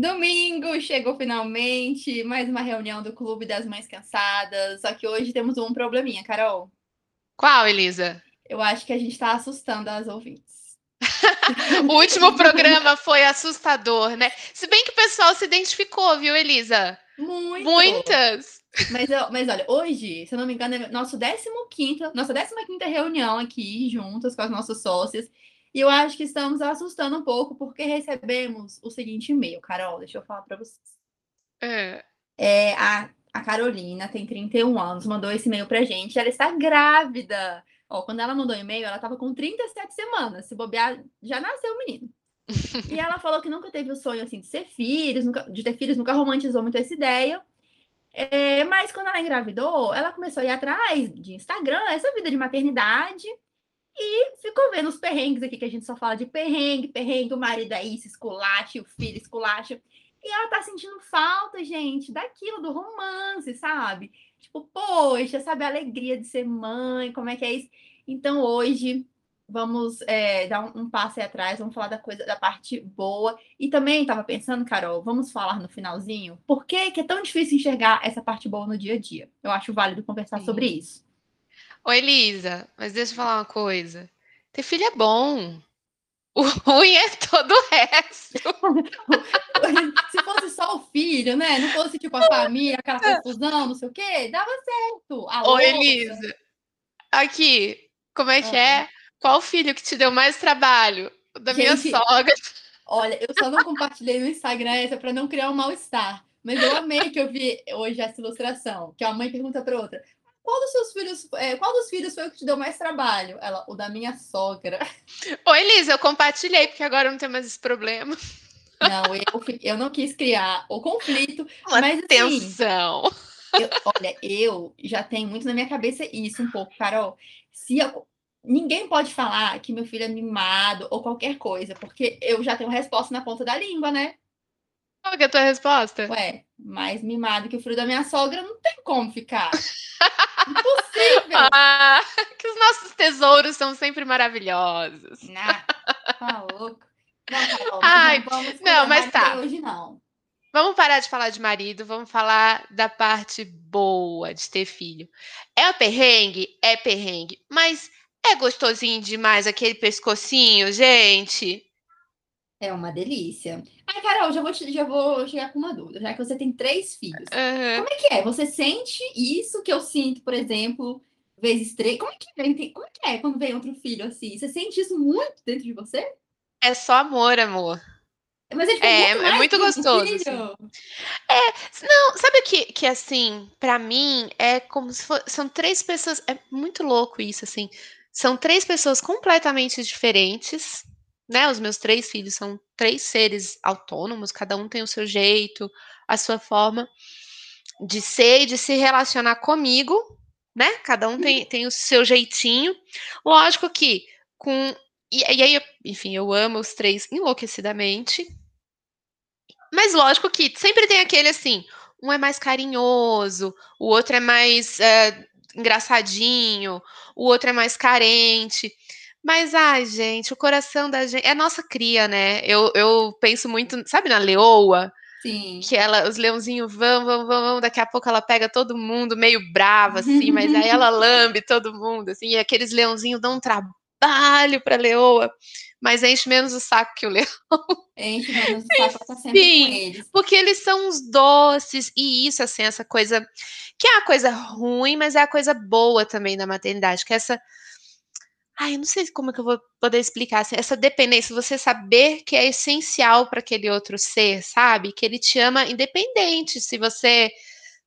Domingo chegou finalmente, mais uma reunião do Clube das Mães Cansadas. Só que hoje temos um probleminha, Carol. Qual, Elisa? Eu acho que a gente está assustando as ouvintes. o último programa foi assustador, né? Se bem que o pessoal se identificou, viu, Elisa? Muito. Muitas. Mas, mas olha, hoje, se eu não me engano, é nosso 15 nossa 15 reunião aqui, juntas com as nossas sócias. E eu acho que estamos assustando um pouco, porque recebemos o seguinte e-mail, Carol, deixa eu falar para vocês. É. é a, a Carolina tem 31 anos, mandou esse e-mail pra gente. Ela está grávida. Ó, quando ela mandou o e-mail, ela estava com 37 semanas. Se bobear, já nasceu o menino. e ela falou que nunca teve o sonho assim de ser filhos, nunca, de ter filhos, nunca romantizou muito essa ideia. É, mas quando ela engravidou, ela começou a ir atrás de Instagram, essa vida de maternidade. E ficou vendo os perrengues aqui, que a gente só fala de perrengue, perrengue, o marido aí se esculacha, o filho esculacha. E ela tá sentindo falta, gente, daquilo, do romance, sabe? Tipo, poxa, sabe a alegria de ser mãe, como é que é isso? Então, hoje, vamos é, dar um, um passo aí atrás, vamos falar da coisa, da parte boa. E também estava pensando, Carol, vamos falar no finalzinho, por que, que é tão difícil enxergar essa parte boa no dia a dia? Eu acho válido conversar Sim. sobre isso. Oi, Elisa, mas deixa eu falar uma coisa. Ter filho é bom. O ruim é todo o resto. Se fosse só o filho, né? Não fosse tipo a família, aquela confusão, não sei o quê, dava certo. A Oi, Elisa. Aqui, como é que é? Qual filho que te deu mais trabalho? O da Gente, minha sogra. Olha, eu só não compartilhei no Instagram essa para não criar um mal-estar. Mas eu amei que eu vi hoje essa ilustração, que a mãe pergunta para outra: qual dos seus filhos, é, qual dos filhos foi o que te deu mais trabalho? Ela, o da minha sogra. Oi, Elisa, eu compartilhei, porque agora eu não tenho mais esse problema. Não, eu, eu não quis criar o conflito. Uma mas, tensão. Assim, eu, olha, eu já tenho muito na minha cabeça isso um pouco, Carol. Se eu, ninguém pode falar que meu filho é mimado ou qualquer coisa, porque eu já tenho resposta na ponta da língua, né? Qual que é a tua resposta? Ué, mais mimado que o filho da minha sogra não tem como ficar. Impossível! Ah, que os nossos tesouros são sempre maravilhosos. Não, tá louco. Não, Carol, Ai, não, vamos não mas tá. Hoje não. Vamos parar de falar de marido, vamos falar da parte boa de ter filho. É perrengue? É perrengue. Mas é gostosinho demais aquele pescocinho, gente? É uma delícia. Ai, Carol, já vou, te, já vou chegar com uma dúvida, já que você tem três filhos. Uhum. Como é que é? Você sente isso que eu sinto, por exemplo, vezes três? Como é que é? Como é, que é quando vem outro filho assim? Você sente isso muito dentro de você? É só amor, amor. Mas é, tipo, é, muito, é muito gostoso. Assim. É, não, sabe que, que assim, para mim, é como se for, são três pessoas. É muito louco isso, assim. São três pessoas completamente diferentes né? Os meus três filhos são três seres autônomos, cada um tem o seu jeito, a sua forma de ser e de se relacionar comigo, né? Cada um tem, tem o seu jeitinho. Lógico que com. E, e aí, enfim, eu amo os três enlouquecidamente. Mas lógico que sempre tem aquele assim, um é mais carinhoso, o outro é mais uh, engraçadinho, o outro é mais carente. Mas, ai, gente, o coração da gente. É nossa cria, né? Eu, eu penso muito, sabe, na leoa? Sim. Que ela, os leãozinhos vão, vão, vão, vão, daqui a pouco ela pega todo mundo meio brava, assim, mas aí ela lambe todo mundo, assim, e aqueles leãozinhos dão um trabalho pra leoa, mas enche menos o saco que o leão. Enche menos o saco, tá sempre Sim, com eles. Porque eles são os doces, e isso, assim, essa coisa, que é a coisa ruim, mas é a coisa boa também da maternidade, que é essa Ai, eu não sei como é que eu vou poder explicar. Assim, essa dependência, você saber que é essencial para aquele outro ser, sabe? Que ele te ama independente se você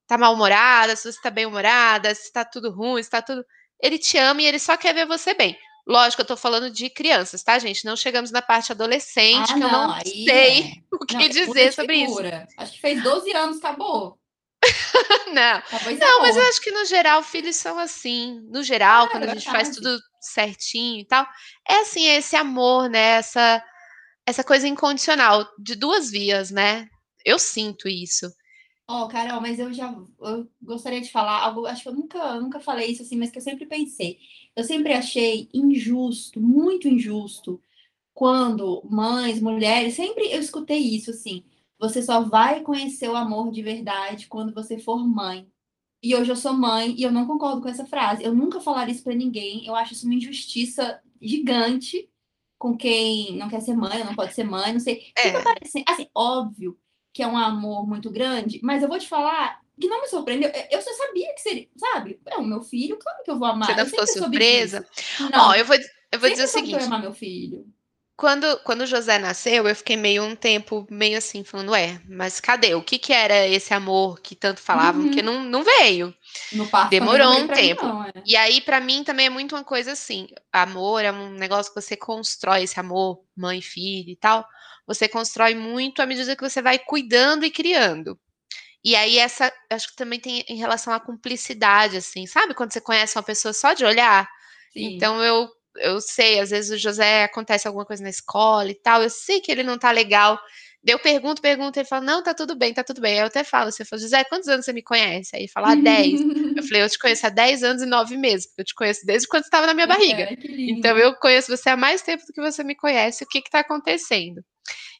tá mal-humorada, se você tá bem-humorada, se tá tudo ruim, se tá tudo. Ele te ama e ele só quer ver você bem. Lógico, eu tô falando de crianças, tá, gente? Não chegamos na parte adolescente, ah, que eu não, não sei é. o que não, dizer sobre isso. Acho que fez 12 anos, acabou. não, não, mas eu acho que no geral filhos são assim. No geral, ah, quando a gente faz tudo certinho e tal, é assim, esse amor, né? Essa, essa coisa incondicional, de duas vias, né? Eu sinto isso. Ó, oh, Carol, mas eu já eu gostaria de falar algo, acho que eu nunca, nunca falei isso assim, mas que eu sempre pensei. Eu sempre achei injusto, muito injusto, quando mães, mulheres, sempre eu escutei isso assim você só vai conhecer o amor de verdade quando você for mãe. E hoje eu sou mãe e eu não concordo com essa frase. Eu nunca falaria isso para ninguém. Eu acho isso uma injustiça gigante com quem não quer ser mãe, não pode ser mãe, não sei. É. Assim, assim, óbvio que é um amor muito grande, mas eu vou te falar que não me surpreendeu. Eu só sabia que seria, sabe? É o meu filho, claro que eu vou amar. Você não ficou surpresa? Não, Ó, eu vou, eu vou dizer o seguinte. Eu vou amar meu filho. Quando, quando José nasceu, eu fiquei meio um tempo, meio assim, falando, ué, mas cadê? O que que era esse amor que tanto falavam, uhum. que não, não veio? Demorou um tempo. Não, é. E aí, para mim, também é muito uma coisa assim, amor é um negócio que você constrói, esse amor, mãe, filho e tal, você constrói muito à medida que você vai cuidando e criando. E aí, essa, acho que também tem em relação à cumplicidade, assim, sabe? Quando você conhece uma pessoa só de olhar. Sim. Então, eu eu sei, às vezes o José acontece alguma coisa na escola e tal, eu sei que ele não tá legal. Eu pergunto, pergunto, ele fala, não, tá tudo bem, tá tudo bem. Aí eu até falo, você fala, José, quantos anos você me conhece? Aí ele fala, ah, 10. eu falei, eu te conheço há 10 anos e 9 meses, porque eu te conheço desde quando você estava na minha barriga. É, então eu conheço você há mais tempo do que você me conhece, o que que tá acontecendo?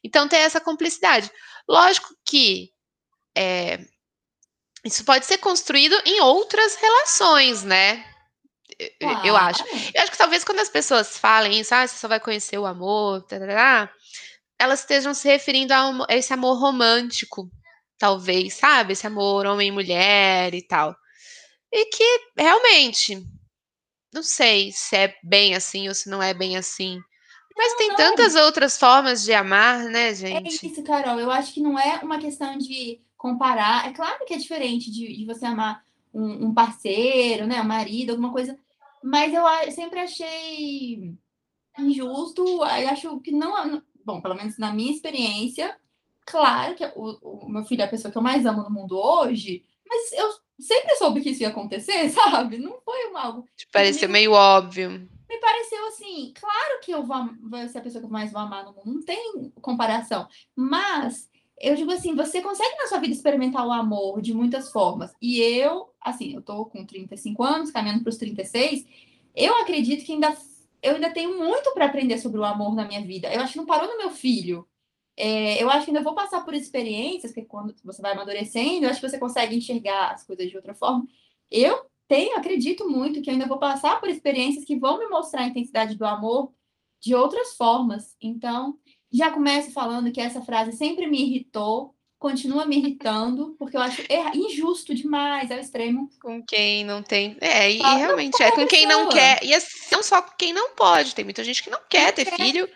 Então tem essa cumplicidade. Lógico que é, isso pode ser construído em outras relações, né? Claro. Eu acho. Eu acho que talvez quando as pessoas falem isso, ah, você só vai conhecer o amor, tarará, elas estejam se referindo a, esse amor romântico, talvez, sabe? Esse amor homem e mulher e tal. E que realmente, não sei se é bem assim ou se não é bem assim. Mas não, tem não. tantas outras formas de amar, né, é gente? É isso, Carol. Eu acho que não é uma questão de comparar. É claro que é diferente de, de você amar um, um, parceiro, né, um marido, alguma coisa. Mas eu sempre achei injusto. Acho que não, bom, pelo menos na minha experiência, claro que o, o meu filho é a pessoa que eu mais amo no mundo hoje, mas eu sempre soube que isso ia acontecer, sabe? Não foi algo. Te pareceu meio óbvio. Me pareceu assim, claro que eu vou, vou ser a pessoa que eu mais vou amar no mundo, não tem comparação. Mas eu digo assim, você consegue na sua vida experimentar o amor de muitas formas. E eu, assim, eu tô com 35 anos, caminhando para os 36, eu acredito que ainda eu ainda tenho muito para aprender sobre o amor na minha vida. Eu acho que não parou no meu filho. É, eu acho que ainda vou passar por experiências, que quando você vai amadurecendo, eu acho que você consegue enxergar as coisas de outra forma. Eu tenho, acredito muito que ainda vou passar por experiências que vão me mostrar a intensidade do amor de outras formas. Então, já começo falando que essa frase sempre me irritou, continua me irritando, porque eu acho injusto demais ao extremo. Com quem não tem. É, e, ah, realmente é com quem não quer. E não só com quem não pode. Tem muita gente que não quer ter quer. filho.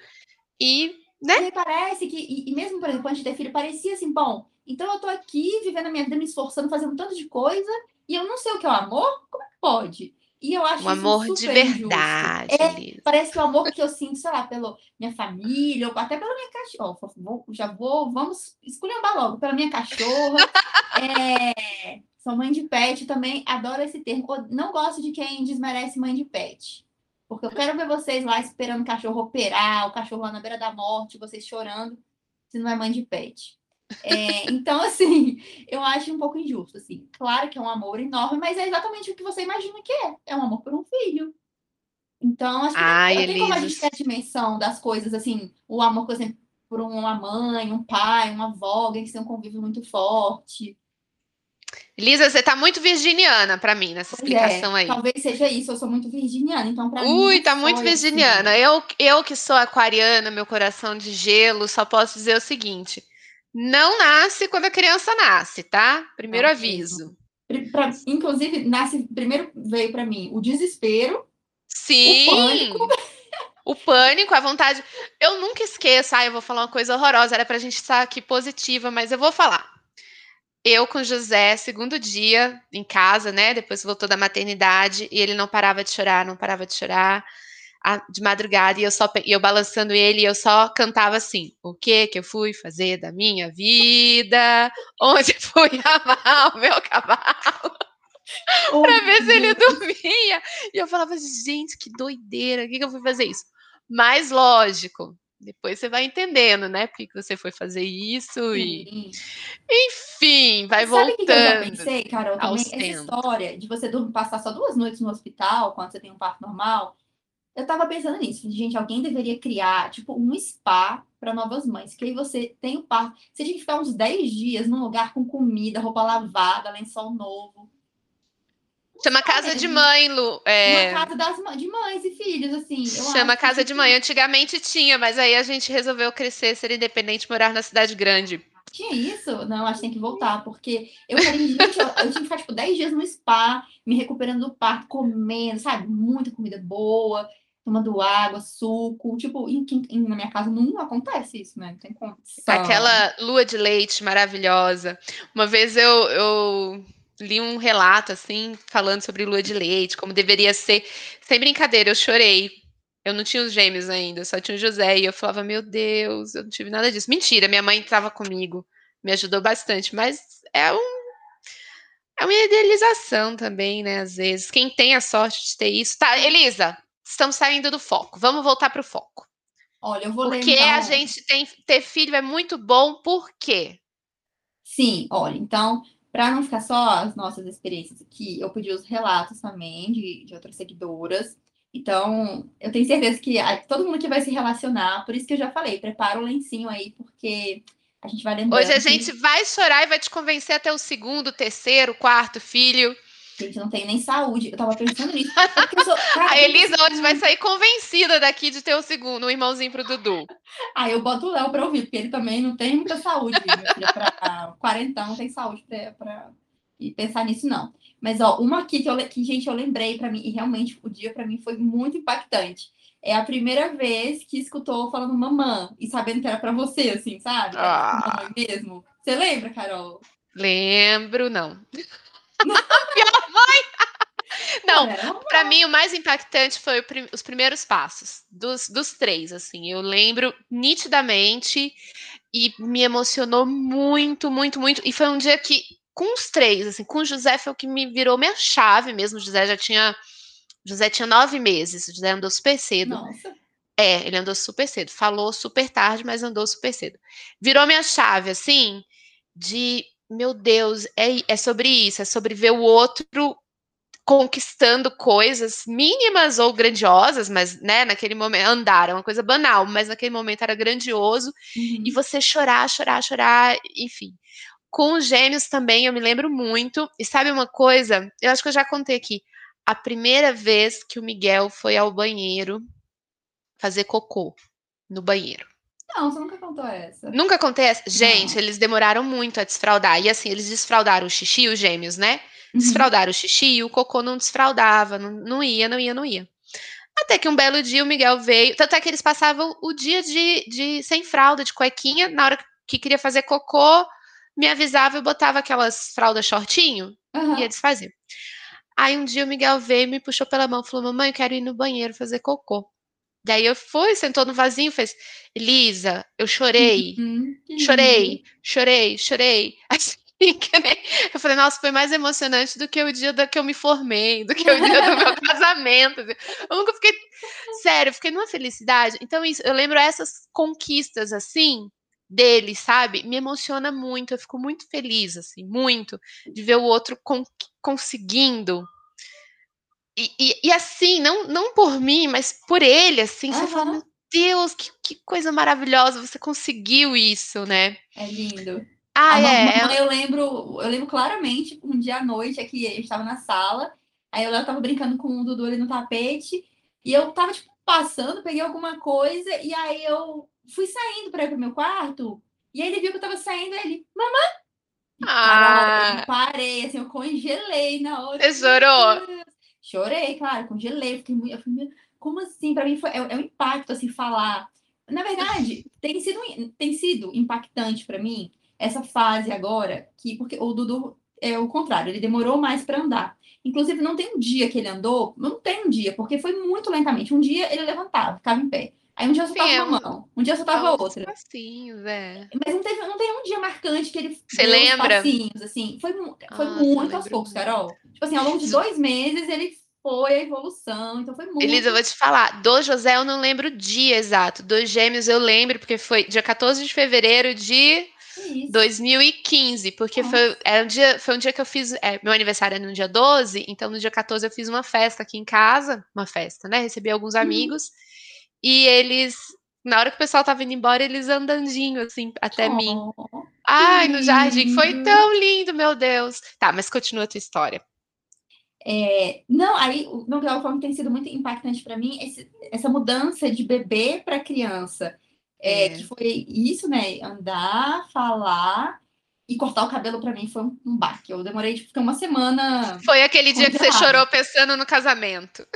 E, né? E parece que, e, e, mesmo, por exemplo, antes de ter filho, parecia assim, bom, então eu tô aqui vivendo a minha vida, me esforçando, fazendo um tanto de coisa, e eu não sei o que é o amor? Como é que pode? E eu acho um amor de verdade. É, parece que o amor que eu sinto, sei lá, pela minha família, ou até pela minha cachorra. Vou, já vou, vamos esculhambar logo, pela minha cachorra. é, sou mãe de pet também, adoro esse termo. Não gosto de quem desmerece mãe de pet. Porque eu quero ver vocês lá esperando o cachorro operar, o cachorro lá na beira da morte, vocês chorando, se não é mãe de pet. É, então, assim, eu acho um pouco injusto, assim. Claro que é um amor enorme, mas é exatamente o que você imagina que é. É um amor por um filho. Então, acho que Ai, não, tem como a gente ter a dimensão das coisas, assim, o amor, por exemplo, por uma mãe, um pai, uma avó, alguém que tem um convívio muito forte. Elisa, você tá muito virginiana para mim nessa pois é, explicação é, aí. Talvez seja isso, eu sou muito virginiana, então para mim. Ui, tá muito virginiana. Assim. Eu, eu que sou aquariana, meu coração de gelo, só posso dizer o seguinte: não nasce quando a criança nasce, tá? Primeiro é aviso. Pra, inclusive, nasce primeiro veio para mim o desespero, Sim. O pânico. O pânico, a vontade. Eu nunca esqueço. Ah, eu vou falar uma coisa horrorosa. Era pra gente estar aqui positiva, mas eu vou falar. Eu com o José, segundo dia em casa, né? Depois voltou da maternidade e ele não parava de chorar, não parava de chorar de madrugada e eu só eu balançando ele e eu só cantava assim: o que que eu fui fazer da minha vida? Onde fui amar o meu cavalo? Oh, para ver se ele dormia. E eu falava, gente, que doideira, o que, que eu fui fazer isso? Mas lógico, depois você vai entendendo, né? Porque você foi fazer isso Sim. e. Enfim, vai Sabe voltando. Que eu já pensei, Carol, também? Essa história de você passar só duas noites no hospital quando você tem um parto normal eu tava pensando nisso. Gente, alguém deveria criar, tipo, um spa para novas mães. Que aí você tem o parto. Você tinha que ficar uns 10 dias num lugar com comida, roupa lavada, lençol novo. Chama casa de mãe, Lu. É... Uma casa das, de mães e filhos, assim. Chama casa de mãe. Antigamente tinha, mas aí a gente resolveu crescer, ser independente, morar na cidade grande. Tinha isso? Não, acho que tem que voltar, porque eu falei, gente, eu, eu tinha que ficar, tipo, 10 dias no spa, me recuperando do parto, comendo, sabe? Muita comida boa, tomando água, suco. Tipo, em, em, na minha casa não acontece isso, né? Não tem condição. Aquela lua de leite maravilhosa. Uma vez eu, eu li um relato, assim, falando sobre lua de leite, como deveria ser. Sem brincadeira, eu chorei. Eu não tinha os gêmeos ainda, só tinha o José. E eu falava, meu Deus, eu não tive nada disso. Mentira, minha mãe estava comigo, me ajudou bastante, mas é um. É uma idealização também, né? Às vezes. Quem tem a sorte de ter isso. Tá, Elisa, estamos saindo do foco. Vamos voltar para o foco. Olha, eu vou Porque lembrar... a gente tem ter filho é muito bom, por quê? Sim, olha, então, para não ficar só as nossas experiências aqui, eu pedi os relatos também de, de outras seguidoras. Então, eu tenho certeza que todo mundo que vai se relacionar, por isso que eu já falei, prepara o lencinho aí, porque a gente vai lembrar. Hoje a gente vai chorar e vai te convencer até o segundo, terceiro, quarto filho. Gente, não tem nem saúde. Eu tava pensando nisso. Sou... Cara, a Elisa hoje vai sair convencida daqui de ter o segundo, um irmãozinho pro Dudu. Ah, eu boto o Léo pra ouvir, porque ele também não tem muita saúde, filha. Pra 40 não tem saúde pra, pra e pensar nisso, não. Mas, ó, uma aqui que, eu, que gente, eu lembrei para mim, e realmente o dia para mim foi muito impactante. É a primeira vez que escutou falando mamã e sabendo que era para você, assim, sabe? Ah. Mamãe mesmo. Você lembra, Carol? Lembro, não. Mãe! Não, para mim o mais impactante foi os primeiros passos, dos, dos três, assim. Eu lembro nitidamente e me emocionou muito, muito, muito. E foi um dia que, com os três, assim, com o José foi o que me virou minha chave mesmo. O José já tinha. José tinha nove meses, o José andou super cedo. Nossa. É, ele andou super cedo. Falou super tarde, mas andou super cedo. Virou minha chave, assim, de meu Deus, é, é sobre isso, é sobre ver o outro conquistando coisas mínimas ou grandiosas, mas, né, naquele momento, andar é uma coisa banal, mas naquele momento era grandioso, uhum. e você chorar, chorar, chorar, enfim. Com os gêmeos também, eu me lembro muito, e sabe uma coisa, eu acho que eu já contei aqui, a primeira vez que o Miguel foi ao banheiro fazer cocô no banheiro. Não, você nunca contou essa. Nunca acontece? Gente, não. eles demoraram muito a desfraudar. E assim, eles desfraudaram o xixi, os gêmeos, né? Uhum. Desfraudaram o xixi e o cocô não desfraudava, não, não ia, não ia, não ia. Até que um belo dia o Miguel veio. Tanto é que eles passavam o dia de, de sem fralda, de cuequinha. Na hora que queria fazer cocô, me avisava e botava aquelas fraldas shortinho uhum. e eles faziam. Aí um dia o Miguel veio, me puxou pela mão, falou: Mamãe, eu quero ir no banheiro fazer cocô. Daí eu fui, sentou no vasinho, fez, Elisa, eu chorei, uhum, chorei, chorei, chorei. Assim, eu falei, nossa, foi mais emocionante do que o dia da que eu me formei, do que o dia do meu casamento. Eu nunca fiquei, sério, fiquei numa felicidade. Então, isso, eu lembro essas conquistas assim dele, sabe? Me emociona muito, eu fico muito feliz, assim, muito, de ver o outro con conseguindo e, e, e, assim, não, não por mim, mas por ele, assim, uhum. você fala, meu Deus, que, que coisa maravilhosa, você conseguiu isso, né? É lindo. Ah, a é. Mamãe, eu lembro, eu lembro claramente, um dia à noite, aqui, gente estava na sala, aí eu tava brincando com o Dudu ali no tapete, e eu tava, tipo, passando, peguei alguma coisa, e aí eu fui saindo para ir pro meu quarto, e aí ele viu que eu tava saindo, e ele, mamãe! Ah. eu parei, assim, eu congelei na hora. Tesourou? Chorei, claro, congelei, fiquei muito. Fiquei, como assim? Para mim foi, é, é um impacto assim falar. Na verdade, tem sido, tem sido impactante para mim essa fase agora, que porque o Dudu é o contrário, ele demorou mais para andar. Inclusive, não tem um dia que ele andou, não tem um dia, porque foi muito lentamente. Um dia ele levantava, ficava em pé. Aí um dia eu soltava é uma mão, um dia eu soltava outra. Passinhos, é. Mas não, teve, não tem um dia marcante que ele Você lembra? passinhos, assim. Foi, foi ah, muito aos poucos, Carol. Tipo assim, ao longo de dois meses ele foi a evolução, então foi muito. Elisa, eu vou te falar, do José eu não lembro o dia exato, dos gêmeos eu lembro, porque foi dia 14 de fevereiro de Isso. 2015, porque foi, é um dia, foi um dia que eu fiz. É, meu aniversário é no dia 12, então no dia 14 eu fiz uma festa aqui em casa. Uma festa, né? Recebi alguns uhum. amigos. E eles, na hora que o pessoal tava indo embora, eles andandinho, assim, até oh, mim. Ai, no jardim. Foi tão lindo, meu Deus. Tá, mas continua a tua história. É, não, aí o meu forma tem sido muito impactante para mim esse, essa mudança de bebê para criança. É, é. Que foi isso, né? Andar, falar e cortar o cabelo para mim foi um, um baque. Eu demorei tipo, uma semana. Foi aquele dia que você chorou pensando no casamento.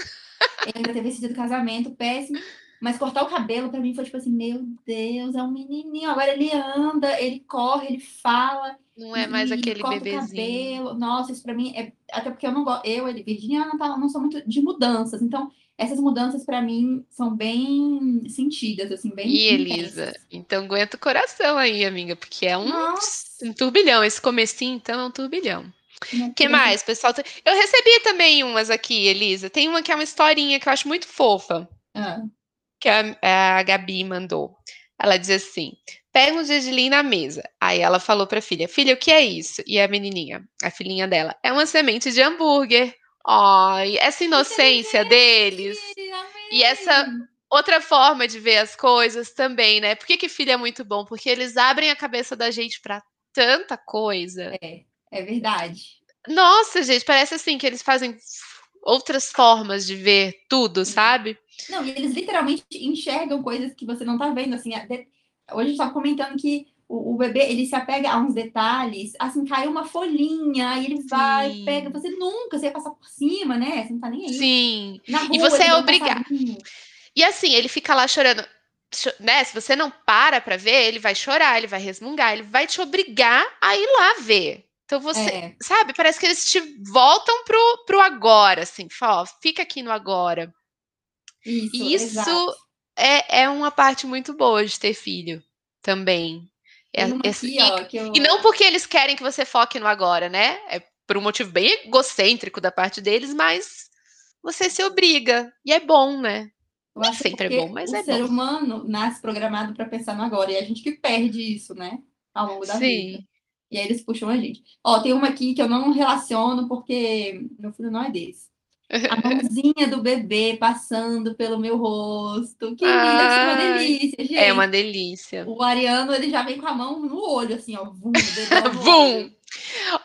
ainda teve esse dia do casamento péssimo. Mas cortar o cabelo para mim foi tipo assim, meu Deus, é um menininho. Agora ele anda, ele corre, ele fala. Não é mais aquele bebezinho. Nossa, isso para mim é até porque eu não gosto, eu, ele, Virginia, não, não sou muito de mudanças. Então, essas mudanças para mim são bem sentidas, assim, bem. E Elisa, então aguenta o coração aí, amiga, porque é um, um turbilhão. Esse comecinho, então, é um turbilhão. O que mais, pessoal? Eu recebi também umas aqui, Elisa. Tem uma que é uma historinha que eu acho muito fofa. Ah que a, a Gabi mandou. Ela diz assim: pega um gergelim na mesa. Aí ela falou para a filha: Filha, o que é isso? E a menininha, a filhinha dela, é uma semente de hambúrguer. Ai, essa inocência deles. E essa outra forma de ver as coisas também, né? Por que, que filho é muito bom? Porque eles abrem a cabeça da gente para tanta coisa. É, é verdade. Nossa, gente, parece assim que eles fazem outras formas de ver tudo, uhum. sabe? Não, e eles literalmente enxergam coisas que você não tá vendo, assim, hoje a gente tava comentando que o, o, bebê, ele se apega a uns detalhes, assim, caiu uma folhinha, aí ele vai, Sim. pega, você nunca, você ia passar por cima, né, você não tá nem aí. Sim, rua, e você é obrigado. E assim, ele fica lá chorando, né, se você não para pra ver, ele vai chorar, ele vai resmungar, ele vai te obrigar a ir lá ver. Então você, é. sabe, parece que eles te voltam pro, pro agora, assim, fala, ó, fica aqui no agora. Isso, Isso é, é uma parte muito boa de ter filho também. É, é, aqui, e, eu... e, não porque eles querem que você foque no agora, né? É por um motivo bem egocêntrico da parte deles, mas você se obriga. E é bom, né? Eu acho sempre é bom, mas o é ser bom. humano nasce programado para pensar no agora. E a gente que perde isso, né? Ao longo da Sim. vida. E aí eles puxam a gente. Ó, tem uma aqui que eu não relaciono porque meu filho não é desse. A mãozinha do bebê passando pelo meu rosto. Que lindo, é uma delícia, gente. É uma delícia. O Ariano, ele já vem com a mão no olho, assim, ó. Vum, Vum.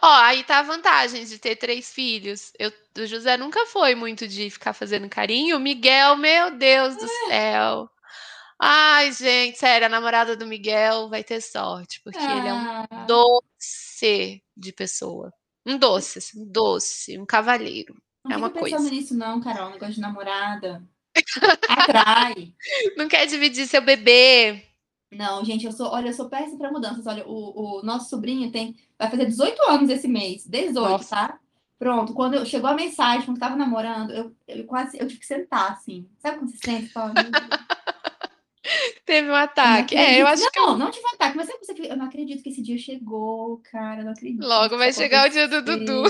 Ó, aí tá a vantagem de ter três filhos. Eu, o José nunca foi muito de ficar fazendo carinho. O Miguel, meu Deus do é. céu. Ai, gente, sério, a namorada do Miguel vai ter sorte, porque ah. ele é um ah. doce de pessoa. Um doce, assim, um doce, um cavalheiro. Não é uma coisa. Não nisso, não, Carol. Negócio de namorada. Atrai. Não quer dividir seu bebê. Não, gente, eu sou, olha, eu sou péssima para mudanças. Olha, o, o, nosso sobrinho tem, vai fazer 18 anos esse mês, 18, Nossa. tá? Pronto, quando eu, chegou a mensagem, quando eu tava namorando, eu, eu quase, eu tive que sentar, assim. Sabe quando você sente? Fala, Teve um ataque. É, eu acho não, que. Não, não tive um ataque, mas eu não acredito que esse dia chegou, cara. Não acredito. Logo vai chegar o dia do Dudu.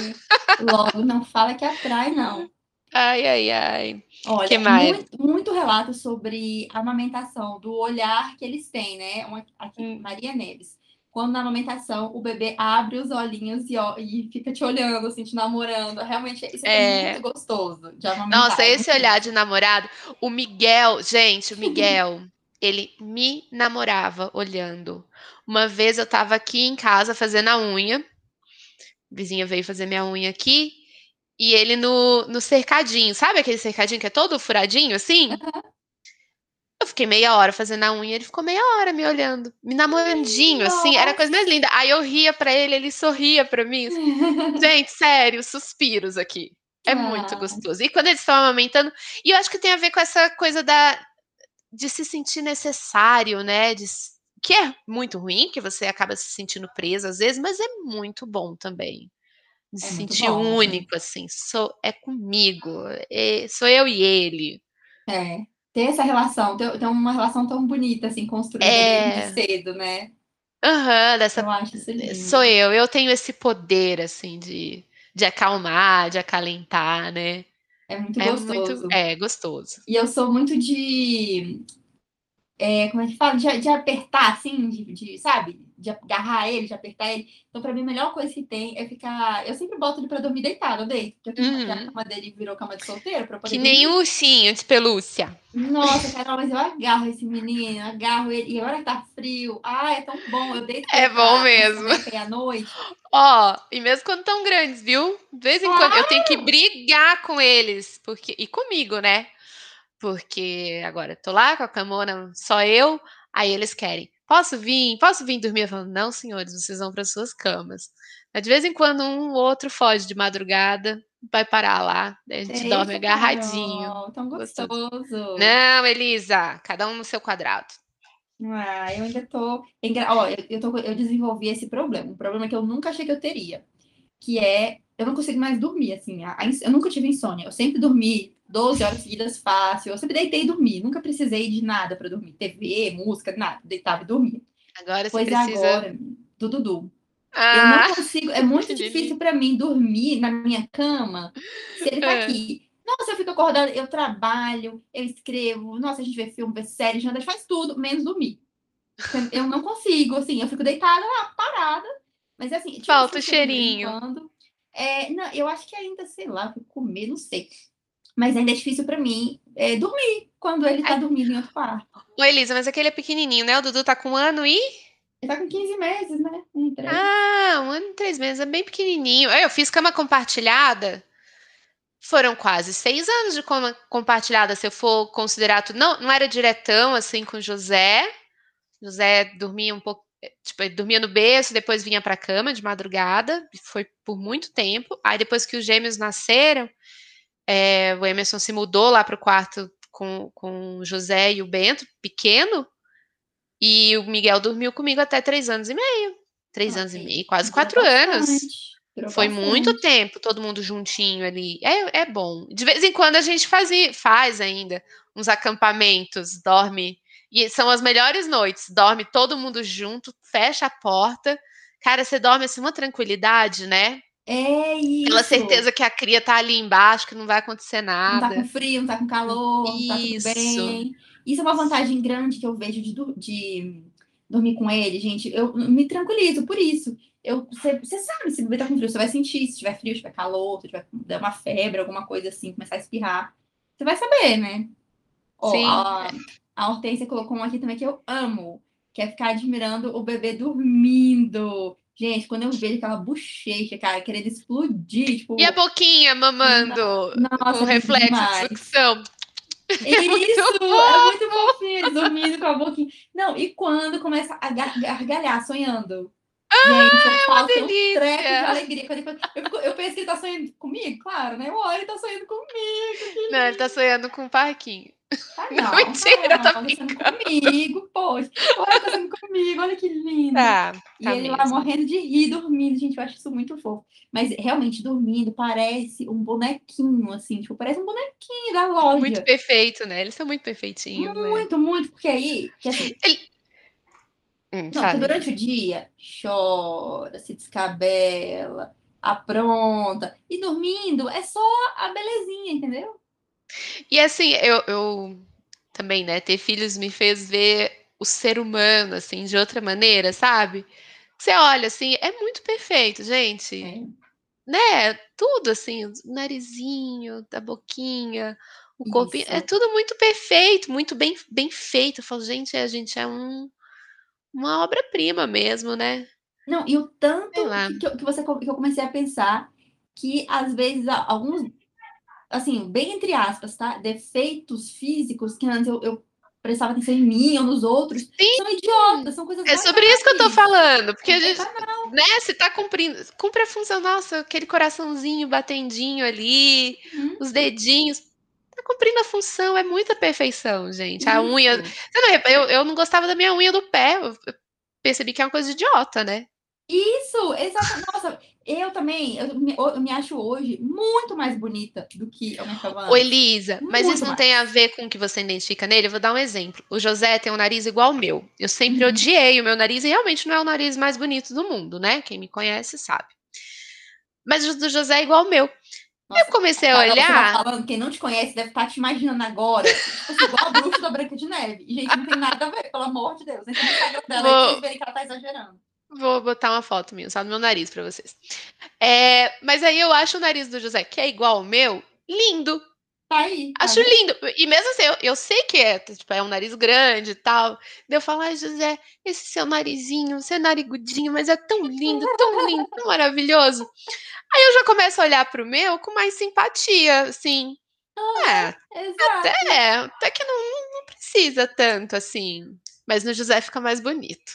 Logo, não fala que atrai, não. Ai, ai, ai. Olha, que mais? Muito, muito relato sobre a amamentação, do olhar que eles têm, né? Uma, aqui, hum. Maria Neves. Quando na amamentação o bebê abre os olhinhos e, ó, e fica te olhando, assim, te namorando. Realmente, isso é, é muito gostoso de amamentar. Nossa, esse olhar de namorado. O Miguel, gente, o Miguel. ele me namorava olhando. Uma vez eu estava aqui em casa fazendo a unha, a vizinha veio fazer minha unha aqui, e ele no, no cercadinho, sabe aquele cercadinho que é todo furadinho assim? Eu fiquei meia hora fazendo a unha, ele ficou meia hora me olhando, me namorandinho, assim, era a coisa mais linda. Aí eu ria para ele, ele sorria para mim. Gente, sério, suspiros aqui. É ah. muito gostoso. E quando eles estão amamentando, e eu acho que tem a ver com essa coisa da, de se sentir necessário, né? De, que é muito ruim, que você acaba se sentindo presa às vezes, mas é muito bom também. De é se sentir bom, único, né? assim, sou, é comigo, é, sou eu e ele. É, ter essa relação, ter, ter uma relação tão bonita, assim, construída é... cedo, né? Aham, uhum, dessa. Eu acho isso lindo. Sou eu, eu tenho esse poder, assim, de, de acalmar, de acalentar, né? É muito é gostoso. Muito, é gostoso. E eu sou muito de. É, como é que fala? De, de apertar, assim, de, de, sabe? De agarrar ele, de apertar ele. Então, para mim, a melhor coisa que tem é ficar. Eu sempre boto ele para dormir deitado, eu deito. Porque uhum. a cama dele virou cama de solteiro. Pra poder que nem um ursinho de pelúcia. Nossa, Carol, mas eu agarro esse menino, agarro ele. E agora que tá frio. Ah, é tão bom. Eu deito. É bom mesmo. À noite. Ó, e mesmo quando tão grandes, viu? De vez em quando eu tenho que brigar com eles. porque E comigo, né? Porque agora tô lá com a camona, só eu. Aí eles querem. Posso vir? Posso vir dormir? Eu falo, não, senhores, vocês vão para suas camas. Mas de vez em quando um ou outro foge de madrugada, vai parar lá, a gente Eita, dorme agarradinho. Não, tão gostoso. Não, Elisa, cada um no seu quadrado. Ah, eu ainda tô. Ó, eu, eu, tô... eu desenvolvi esse problema, um problema que eu nunca achei que eu teria, que é eu não consigo mais dormir, assim. Eu nunca tive insônia, eu sempre dormi 12 horas seguidas fácil. Eu sempre deitei e dormi. Nunca precisei de nada para dormir. TV, música, nada. Deitava e dormia. Agora pois você precisa... agora, do Dudu. Ah, eu não consigo. É muito difícil para mim dormir na minha cama se ele tá é. aqui. Nossa, eu fico acordada, eu trabalho, eu escrevo. Nossa, a gente vê filme, vê série, janta, faz tudo, menos dormir. Eu não consigo, assim, eu fico deitada lá, parada. Mas assim, tipo, falta o cheirinho. É, não, eu acho que ainda, sei lá, fico com medo, não sei mas ainda é difícil para mim é, dormir quando ele tá Ai. dormindo em outro quarto. Ô, Elisa, mas aquele é pequenininho, né? O Dudu tá com um ano e. Ele tá com 15 meses, né? Um, ah, um ano e três meses, é bem pequenininho. Eu fiz cama compartilhada. Foram quase seis anos de cama compartilhada, se eu for considerar tudo. Não, não era diretão assim com o José. José dormia um pouco, tipo, ele dormia no berço, depois vinha para cama de madrugada. Foi por muito tempo. Aí depois que os gêmeos nasceram, é, o Emerson se mudou lá para o quarto com, com o José e o Bento, pequeno, e o Miguel dormiu comigo até três anos e meio. Três ah, anos e meio, quase quatro anos. Foi muito tempo, todo mundo juntinho ali. É, é bom. De vez em quando a gente faz, faz ainda uns acampamentos, dorme. E são as melhores noites. Dorme todo mundo junto, fecha a porta. Cara, você dorme assim, uma tranquilidade, né? É isso. Pela certeza que a cria tá ali embaixo, que não vai acontecer nada. Não tá com frio, não tá com calor, isso. tá tudo bem. Isso é uma vantagem grande que eu vejo de, de dormir com ele, gente. Eu me tranquilizo por isso. Eu, você, você sabe, se o bebê tá com frio, você vai sentir. Se tiver frio, se tiver calor, se tiver der uma febre, alguma coisa assim, começar a espirrar. Você vai saber, né? Sim. a, a Hortência colocou um aqui também que eu amo, que é ficar admirando o bebê dormindo. Gente, quando eu vejo aquela bochecha, cara, querendo explodir, tipo... E a boquinha mamando Nossa, com reflexo demais. de sucção. Isso, é muito, é muito fofinho, dormindo com a boquinha. Não, e quando começa a gargalhar, sonhando. Ah, Gente, eu é faço um treco de alegria. Eu, eu, eu, penso que ele tá sonhando comigo, claro, né? Olha, ele tá sonhando comigo. Não, ele tá sonhando com o parquinho. Ah, não, Mentira, tá, tá brincando. comigo, poxa. Olha, tá comigo, olha que lindo. Tá, tá e ele mesmo. lá morrendo de rir, dormindo, gente, eu acho isso muito fofo. Mas realmente, dormindo, parece um bonequinho, assim, tipo, parece um bonequinho da loja. Muito perfeito, né? Eles são muito perfeitinhos. Né? Muito, né? muito, porque aí. Que assim, ele... hum, não, durante o dia chora, se descabela, apronta. E dormindo é só a belezinha, entendeu? E assim, eu, eu também, né, ter filhos me fez ver o ser humano, assim, de outra maneira, sabe? Você olha, assim, é muito perfeito, gente. É. Né? Tudo, assim, o narizinho, da boquinha, o corpinho, é tudo muito perfeito, muito bem, bem feito. Eu falo, gente, a gente é um, uma obra-prima mesmo, né? Não, e o tanto que, que, você, que eu comecei a pensar que, às vezes, alguns assim, bem entre aspas, tá? Defeitos físicos que antes eu, eu prestava atenção em mim ou nos outros, Sim. são idiotas, são coisas É sobre isso que eu tô falando, porque a gente, né, se tá cumprindo, cumpre a função, nossa, aquele coraçãozinho batendinho ali, hum. os dedinhos, tá cumprindo a função, é muita perfeição, gente. A unha, você não, eu, eu não gostava da minha unha do pé, eu percebi que é uma coisa idiota, né? Isso, exatamente. Nossa, eu também, eu me, eu me, acho hoje muito mais bonita do que eu me achava antes. Ô, Elisa, muito mas isso mais. não tem a ver com o que você identifica nele? Eu vou dar um exemplo. O José tem um nariz igual ao meu. Eu sempre uhum. odiei o meu nariz e realmente não é o nariz mais bonito do mundo, né? Quem me conhece sabe. Mas o do José é igual ao meu. Nossa, eu comecei a olhar. Tá falando, quem não te conhece deve estar tá te imaginando agora. Tipo, igual a bruxa da Branca de Neve. E, gente, não tem nada a ver, pelo amor de Deus. Entra no Instagram dela vou... e vocês verem que ela tá exagerando. Vou botar uma foto minha, só do meu nariz para vocês. É, mas aí eu acho o nariz do José, que é igual ao meu, lindo. Tá aí. Tá acho lindo. E mesmo assim, eu, eu, sei que é, tipo, é um nariz grande e tal. Daí eu falo, ai, José, esse seu narizinho, seu narigudinho, mas é tão lindo, tão lindo, tão maravilhoso. Aí eu já começo a olhar pro meu com mais simpatia, assim. Ah, é, até, até que não, não precisa tanto, assim. Mas no José fica mais bonito.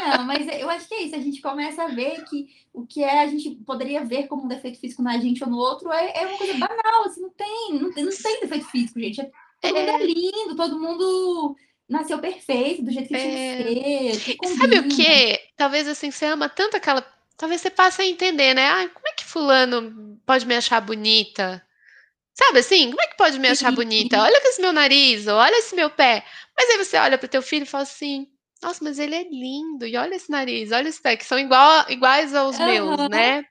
Não, mas eu acho que é isso. A gente começa a ver que o que é a gente poderia ver como um defeito físico na gente ou no outro é, é uma coisa banal. Assim, não tem, não tem, não tem defeito físico, gente. É, todo é... mundo é lindo, todo mundo nasceu perfeito, do jeito que é... tinha que ser. Sabe o que? Talvez assim, você ama tanto aquela. Talvez você passe a entender, né? Ah, como é que fulano pode me achar bonita? Sabe assim? Como é que pode me achar bonita? Olha esse meu nariz, olha esse meu pé. Mas aí você olha pro teu filho e fala assim: nossa, mas ele é lindo. E olha esse nariz, olha esse pé, que são igual, iguais aos uhum. meus, né?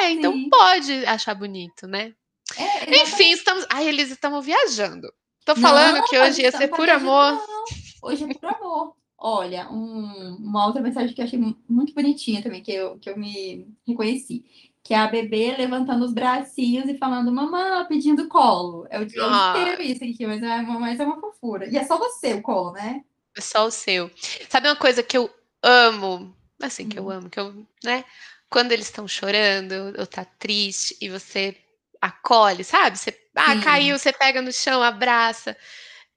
É, então Sim. pode achar bonito, né? É, Enfim, estamos. Ai, eles estamos viajando. Tô falando não, que hoje ia ser por amor. Não. Hoje é por amor. Olha, um, uma outra mensagem que eu achei muito bonitinha também, que eu, que eu me reconheci. Que é a bebê levantando os bracinhos e falando, mamãe, pedindo colo. É o dia ah. isso aqui, mas é, mas é uma fofura. E é só você o colo, né? É só o seu. Sabe uma coisa que eu amo? Assim, que eu hum. amo, que eu, né? Quando eles estão chorando, ou tá triste, e você acolhe, sabe? Você, ah, caiu, você pega no chão, abraça.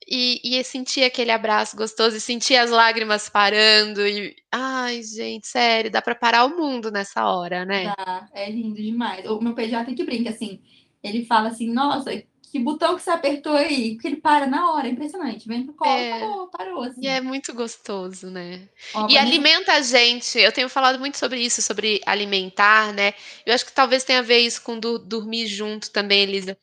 E, e sentir aquele abraço gostoso e sentir as lágrimas parando. E, ai, gente, sério, dá para parar o mundo nessa hora, né? Dá, é lindo demais. O meu pediatra que brinca assim, ele fala assim, nossa, que botão que você apertou aí? Porque ele para na hora, é impressionante. Vem pro colo, é, acabou, parou. Assim. E é muito gostoso, né? Ó, e alimenta a gente. Eu tenho falado muito sobre isso, sobre alimentar, né? Eu acho que talvez tenha a ver isso com do, dormir junto também, Elisa.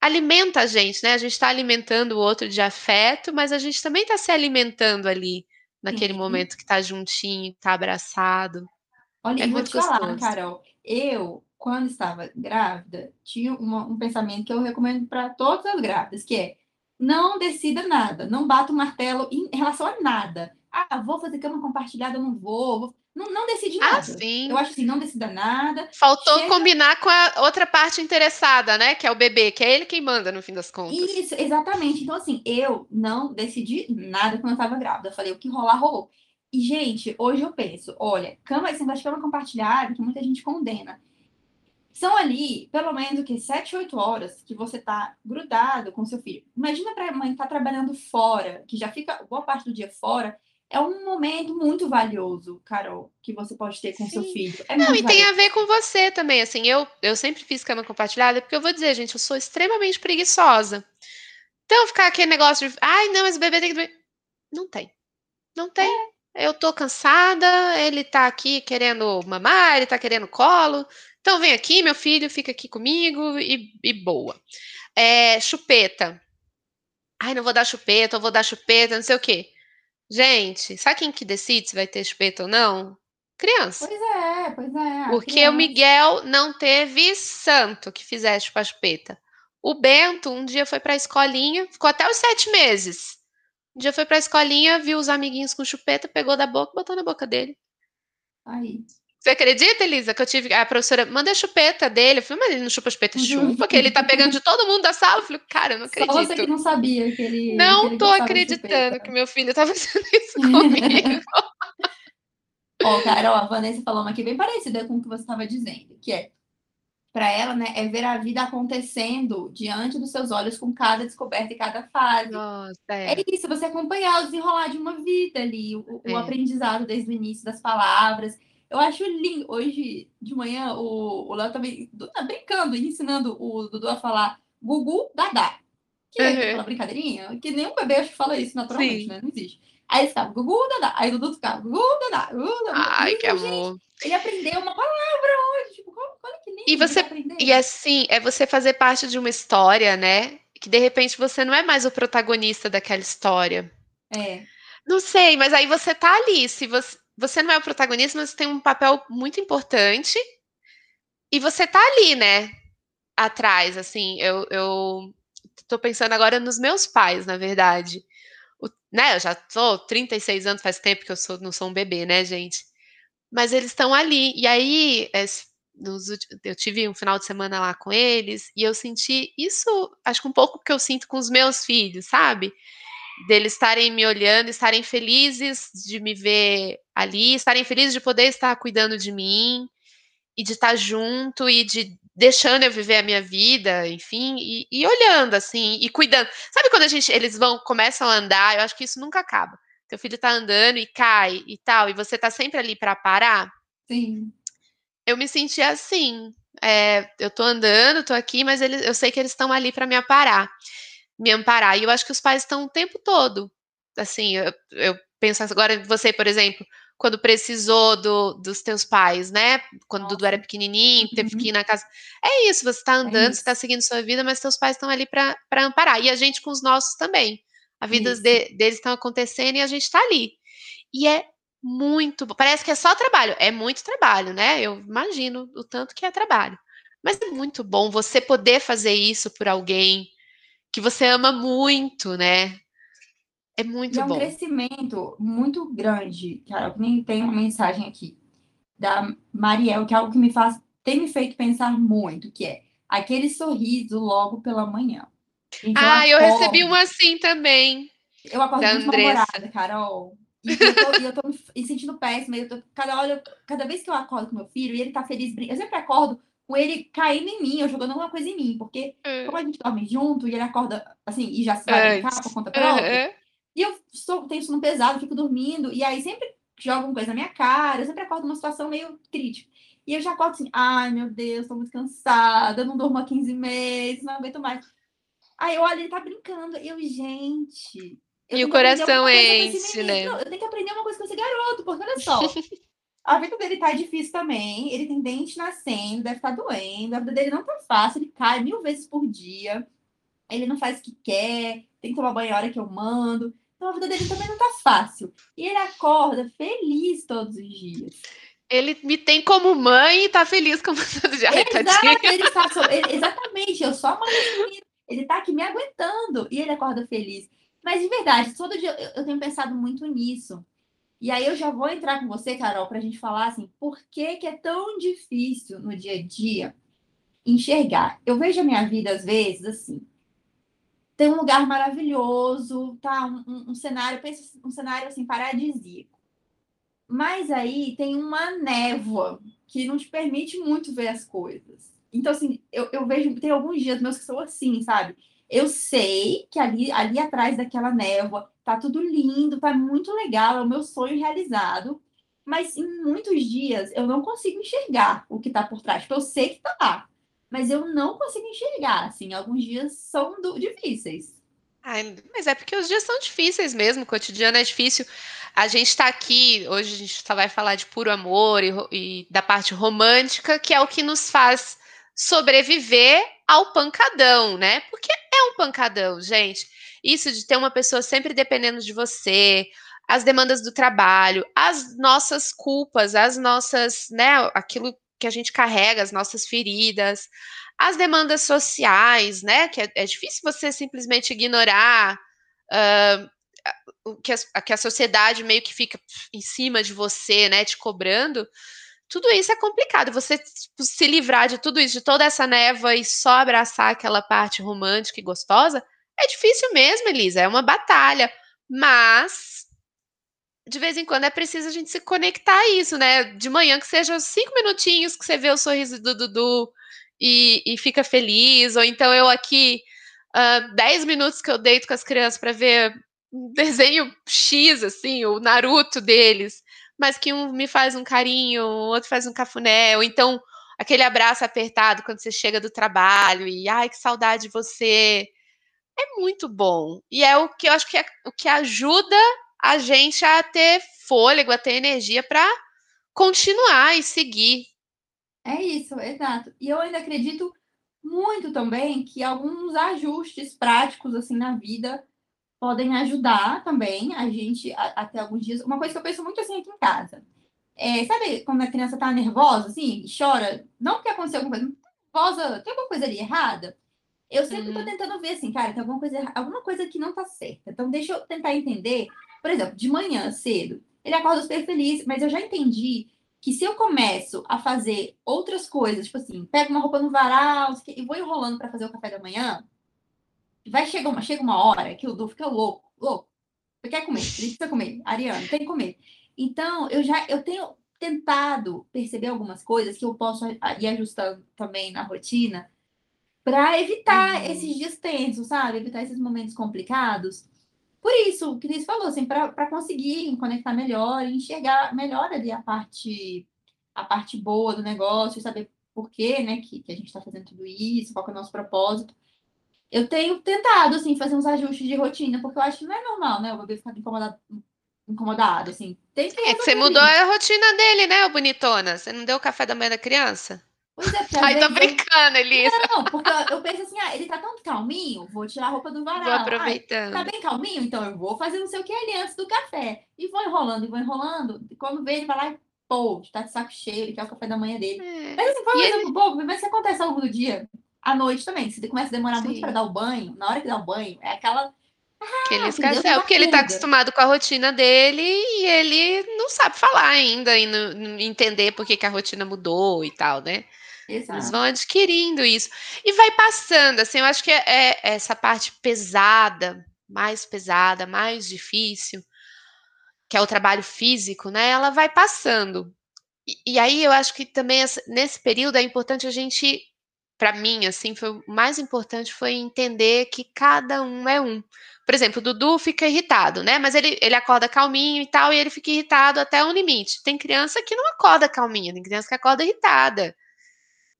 Alimenta a gente, né? A gente está alimentando o outro de afeto, mas a gente também está se alimentando ali, naquele uhum. momento que está juntinho, está abraçado. Olha, é muito vou te gostoso. falar, Carol, eu quando estava grávida, tinha uma, um pensamento que eu recomendo para todas as grávidas, que é não decida nada, não bata o martelo em relação a nada. Ah, vou fazer cama compartilhada, não vou. Não, não decide ah, nada. Ah, sim. Eu acho assim, não decida nada. Faltou chega... combinar com a outra parte interessada, né? Que é o bebê, que é ele quem manda, no fim das contas. Isso, exatamente. Então, assim, eu não decidi nada quando eu estava grávida. Eu falei, o que rolar, rolou. E, gente, hoje eu penso, olha, cama, esse negócio de cama compartilhada, que muita gente condena. São ali, pelo menos, o que? 7, 8 horas que você está grudado com seu filho. Imagina para a mãe estar tá trabalhando fora, que já fica boa parte do dia fora. É um momento muito valioso, Carol, que você pode ter com Sim. seu filho. É não, e valioso. tem a ver com você também. Assim, eu, eu sempre fiz cama compartilhada, porque eu vou dizer, gente, eu sou extremamente preguiçosa. Então, ficar aquele negócio de, ai, não, mas o bebê tem que dormir. Não tem. Não tem. É. Eu tô cansada, ele tá aqui querendo mamar, ele tá querendo colo. Então vem aqui, meu filho, fica aqui comigo e, e boa. É, chupeta. Ai, não vou dar chupeta, eu vou dar chupeta, não sei o quê. Gente, sabe quem que decide se vai ter chupeta ou não? Criança. Pois é, pois é. Porque criança. o Miguel não teve santo que fizesse a chupeta. O Bento um dia foi para a escolinha, ficou até os sete meses. Um dia foi para a escolinha, viu os amiguinhos com chupeta, pegou da boca, botou na boca dele. Aí. Você acredita, Elisa, que eu tive. A professora manda a chupeta dele. Eu falei, mas ele não chupa chupeta, chupa, que ele tá pegando de todo mundo da sala. Eu falei, cara, eu não acredito. Só você que não sabia que ele. Não que ele tô acreditando que meu filho tá fazendo isso comigo. Ó, oh, Carol, a Vanessa falou uma aqui bem parecida com o que você estava dizendo, que é para ela, né, é ver a vida acontecendo diante dos seus olhos com cada descoberta e cada fase. Nossa, é. é isso, você acompanhar o desenrolar de uma vida ali, o, é. o aprendizado desde o início das palavras. Eu acho lindo. Hoje de manhã o, o Léo tá, tá brincando, ensinando o Dudu a falar Gugu Dadá. Que uhum. é aquela brincadeirinha, que nenhum bebê acho que fala isso naturalmente, Sim. né? Não existe. Aí ele ficava Gugu Dadá. Aí o Dudu ficava Gugu Dadá. Gugu Dadá. Ai, que amor. Ele aprendeu uma palavra hoje. Tipo, olha que lindo. E você. E assim, é você fazer parte de uma história, né? Que de repente você não é mais o protagonista daquela história. É. Não sei, mas aí você tá ali. Se você, você não é o protagonista, mas tem um papel muito importante. E você tá ali, né? Atrás, assim. Eu, eu tô pensando agora nos meus pais, na verdade. O, né, eu já tô 36 anos, faz tempo que eu sou, não sou um bebê, né, gente? mas eles estão ali. E aí, nos, eu tive um final de semana lá com eles e eu senti isso, acho que um pouco que eu sinto com os meus filhos, sabe? Deles estarem me olhando, estarem felizes de me ver ali, estarem felizes de poder estar cuidando de mim e de estar junto e de deixando eu viver a minha vida, enfim, e, e olhando assim e cuidando. Sabe quando a gente eles vão começam a andar? Eu acho que isso nunca acaba. Teu filho tá andando e cai e tal, e você tá sempre ali para parar. Sim eu me senti assim. É, eu tô andando, tô aqui, mas eles, eu sei que eles estão ali para me amparar, me amparar. E eu acho que os pais estão o tempo todo. Assim, eu, eu penso agora você, por exemplo, quando precisou do, dos teus pais, né? Quando. Dudu era pequenininho, teve uhum. que ir na casa. É isso, você tá é andando, é você tá seguindo sua vida, mas teus pais estão ali para amparar. E a gente com os nossos também. A vida de, deles estão acontecendo e a gente tá ali. E é muito. Parece que é só trabalho. É muito trabalho, né? Eu imagino o tanto que é trabalho. Mas é muito bom você poder fazer isso por alguém que você ama muito, né? É muito e é um bom. crescimento muito grande, cara. Nem tem uma mensagem aqui da Mariel, que é algo que me faz, tem me feito pensar muito, que é aquele sorriso logo pela manhã. Gente, ah, eu, eu recebi uma assim também. Eu acordo muito namorada, Carol. E eu tô, e eu tô me sentindo péssima. Eu tô, cada, hora, cada vez que eu acordo com meu filho e ele tá feliz, eu sempre acordo com ele caindo em mim, ou jogando alguma coisa em mim, porque uhum. como a gente dorme junto e ele acorda assim e já se vai brincar por conta própria, uhum. E eu sou, tenho sono pesado, fico dormindo, e aí sempre joga alguma coisa na minha cara, eu sempre acordo numa situação meio crítica. E eu já acordo assim, ai meu Deus, tô muito cansada, não durmo há 15 meses, não aguento mais. Aí eu olho, ele tá brincando, eu, gente, eu e o coração enche, né? Eu tenho que aprender uma coisa com esse garoto, porque olha só. a vida dele tá difícil também. Ele tem dente nascendo, deve estar tá doendo. A vida dele não tá fácil. Ele cai mil vezes por dia. Ele não faz o que quer. Tem que tomar banho a hora que eu mando. Então a vida dele também não tá fácil. E ele acorda feliz todos os dias. Ele me tem como mãe e tá feliz como todo dia. Exato, ele tá, ele, exatamente, eu sou a mãe dele. Ele tá aqui me aguentando e ele acorda feliz. Mas de verdade, todo dia eu, eu tenho pensado muito nisso. E aí eu já vou entrar com você, Carol, para a gente falar assim, por que, que é tão difícil no dia a dia enxergar? Eu vejo a minha vida, às vezes, assim, tem um lugar maravilhoso, tá? Um, um, um cenário, pensa um cenário assim, paradisíaco. Mas aí tem uma névoa que não te permite muito ver as coisas. Então, assim, eu, eu vejo, tem alguns dias meus que são assim, sabe? Eu sei que ali, ali atrás daquela névoa tá tudo lindo, tá muito legal, é o meu sonho realizado. Mas em muitos dias eu não consigo enxergar o que tá por trás, porque eu sei que tá lá. Mas eu não consigo enxergar, assim, alguns dias são do, difíceis. Ai, mas é porque os dias são difíceis mesmo, o cotidiano é difícil. A gente está aqui, hoje a gente só vai falar de puro amor e, e da parte romântica, que é o que nos faz sobreviver ao pancadão, né? Porque é um pancadão, gente. Isso de ter uma pessoa sempre dependendo de você, as demandas do trabalho, as nossas culpas, as nossas, né, aquilo que a gente carrega, as nossas feridas, as demandas sociais, né, que é, é difícil você simplesmente ignorar uh, que a, que a sociedade meio que fica em cima de você, né, te cobrando tudo isso é complicado. Você se livrar de tudo isso, de toda essa névoa e só abraçar aquela parte romântica e gostosa, é difícil mesmo, Elisa. É uma batalha. Mas de vez em quando é preciso a gente se conectar a isso, né? De manhã que seja cinco minutinhos que você vê o sorriso do Dudu e, e fica feliz, ou então eu aqui uh, dez minutos que eu deito com as crianças para ver um desenho X, assim, o Naruto deles mas que um me faz um carinho, o outro faz um cafuné, ou então aquele abraço apertado quando você chega do trabalho e ai que saudade de você. É muito bom. E é o que eu acho que é o que ajuda a gente a ter fôlego, a ter energia para continuar e seguir. É isso, exato. E eu ainda acredito muito também que alguns ajustes práticos assim na vida podem ajudar também a gente até alguns dias. Uma coisa que eu penso muito assim aqui em casa. É, sabe quando a criança tá nervosa, assim, chora, não porque aconteceu alguma coisa, nervosa, tem alguma coisa ali errada? Eu sempre estou uhum. tentando ver assim, cara, tem alguma coisa, alguma coisa que não tá certa. Então, deixa eu tentar entender. Por exemplo, de manhã cedo, ele acorda super feliz, mas eu já entendi que se eu começo a fazer outras coisas, tipo assim, pego uma roupa no varal e vou enrolando para fazer o café da manhã, vai chegar uma, chega uma hora que o Du fica louco, louco. Quer comer? Precisa comer. Ariana, tem que comer. Então, eu já eu tenho tentado perceber algumas coisas que eu posso ir ajustando também na rotina para evitar uhum. esses dias tensos, sabe? Evitar esses momentos complicados. Por isso, o que Cris falou, assim, para conseguir conectar melhor, enxergar melhor ali a parte, a parte boa do negócio, saber por quê, né, que, que a gente está fazendo tudo isso, qual é o nosso propósito. Eu tenho tentado, assim, fazer uns ajustes de rotina, porque eu acho que não é normal, né, o bebê ficar incomodado, incomodado assim. Tem que é que você mudou a rotina dele, né, bonitona? Você não deu o café da manhã da criança? Pois é, porque Ai, tô brincando, Elisa. Não, porque eu penso assim, ah, ele tá tão calminho, vou tirar a roupa do varal. Vou aproveitando. Ai, tá bem calminho? Então eu vou fazer não sei o que ali antes do café. E vou enrolando, e vou enrolando. E quando vê, ele vai lá e, pô, tá de saco cheio, quer o café da manhã dele. É. Mas assim, foi um exemplo ele... bobo, mas se acontece ao longo do dia, à noite também, se ele começa a demorar Sim. muito para dar o banho, na hora que dá o banho, é aquela... Ah, que ele esqueceu, porque ele tá acostumado com a rotina dele e ele não sabe falar ainda e não, não entender por que, que a rotina mudou e tal, né? Exato. Eles vão adquirindo isso. E vai passando, assim, eu acho que é, é essa parte pesada, mais pesada, mais difícil, que é o trabalho físico, né? Ela vai passando. E, e aí eu acho que também nesse período é importante a gente, para mim, assim, foi o mais importante foi entender que cada um é um. Por exemplo, o Dudu fica irritado, né? Mas ele, ele acorda calminho e tal, e ele fica irritado até um limite. Tem criança que não acorda calminha, tem criança que acorda irritada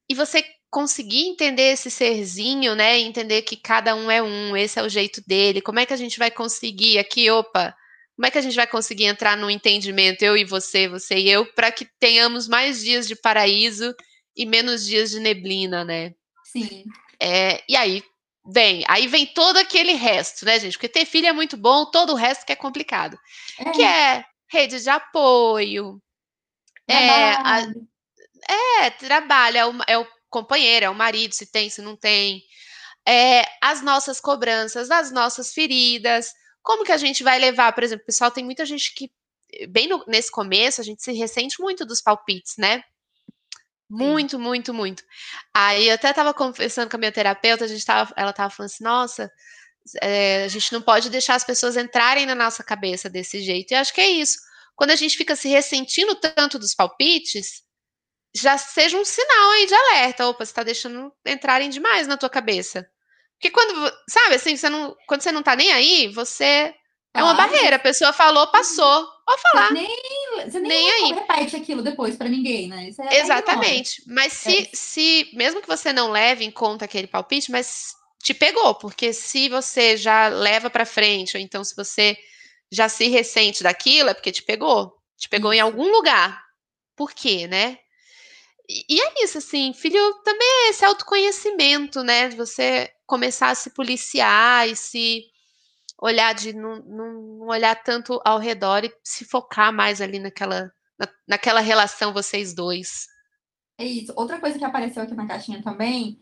e você conseguir entender esse serzinho, né? Entender que cada um é um, esse é o jeito dele. Como é que a gente vai conseguir aqui, opa? Como é que a gente vai conseguir entrar no entendimento, eu e você, você e eu, para que tenhamos mais dias de paraíso e menos dias de neblina, né? Sim. É, e aí vem, aí vem todo aquele resto, né, gente? Porque ter filho é muito bom, todo o resto que é complicado. É. Que é rede de apoio, é, a, é, trabalho, é o, é o companheiro, é o marido, se tem, se não tem. É, as nossas cobranças, as nossas feridas. Como que a gente vai levar, por exemplo, pessoal, tem muita gente que, bem no, nesse começo, a gente se ressente muito dos palpites, né? Muito, muito, muito. Aí eu até estava conversando com a minha terapeuta, a gente tava, ela estava falando assim, nossa, é, a gente não pode deixar as pessoas entrarem na nossa cabeça desse jeito. E acho que é isso. Quando a gente fica se ressentindo tanto dos palpites, já seja um sinal aí de alerta. Opa, você está deixando entrarem demais na tua cabeça. Porque quando, sabe, assim, você não, quando você não tá nem aí, você é uma barreira. A pessoa falou, passou. Pode falar. Você nem, você nem, nem aí. repete aquilo depois para ninguém, né? É Exatamente. Mas se, é. se, mesmo que você não leve em conta aquele palpite, mas te pegou, porque se você já leva para frente, ou então se você já se ressente daquilo, é porque te pegou. Te pegou isso. em algum lugar. Por quê, né? E é isso, assim, filho também é esse autoconhecimento, né? De você começar a se policiar e se olhar de não, não olhar tanto ao redor e se focar mais ali naquela, na, naquela relação vocês dois. É isso. Outra coisa que apareceu aqui na caixinha também,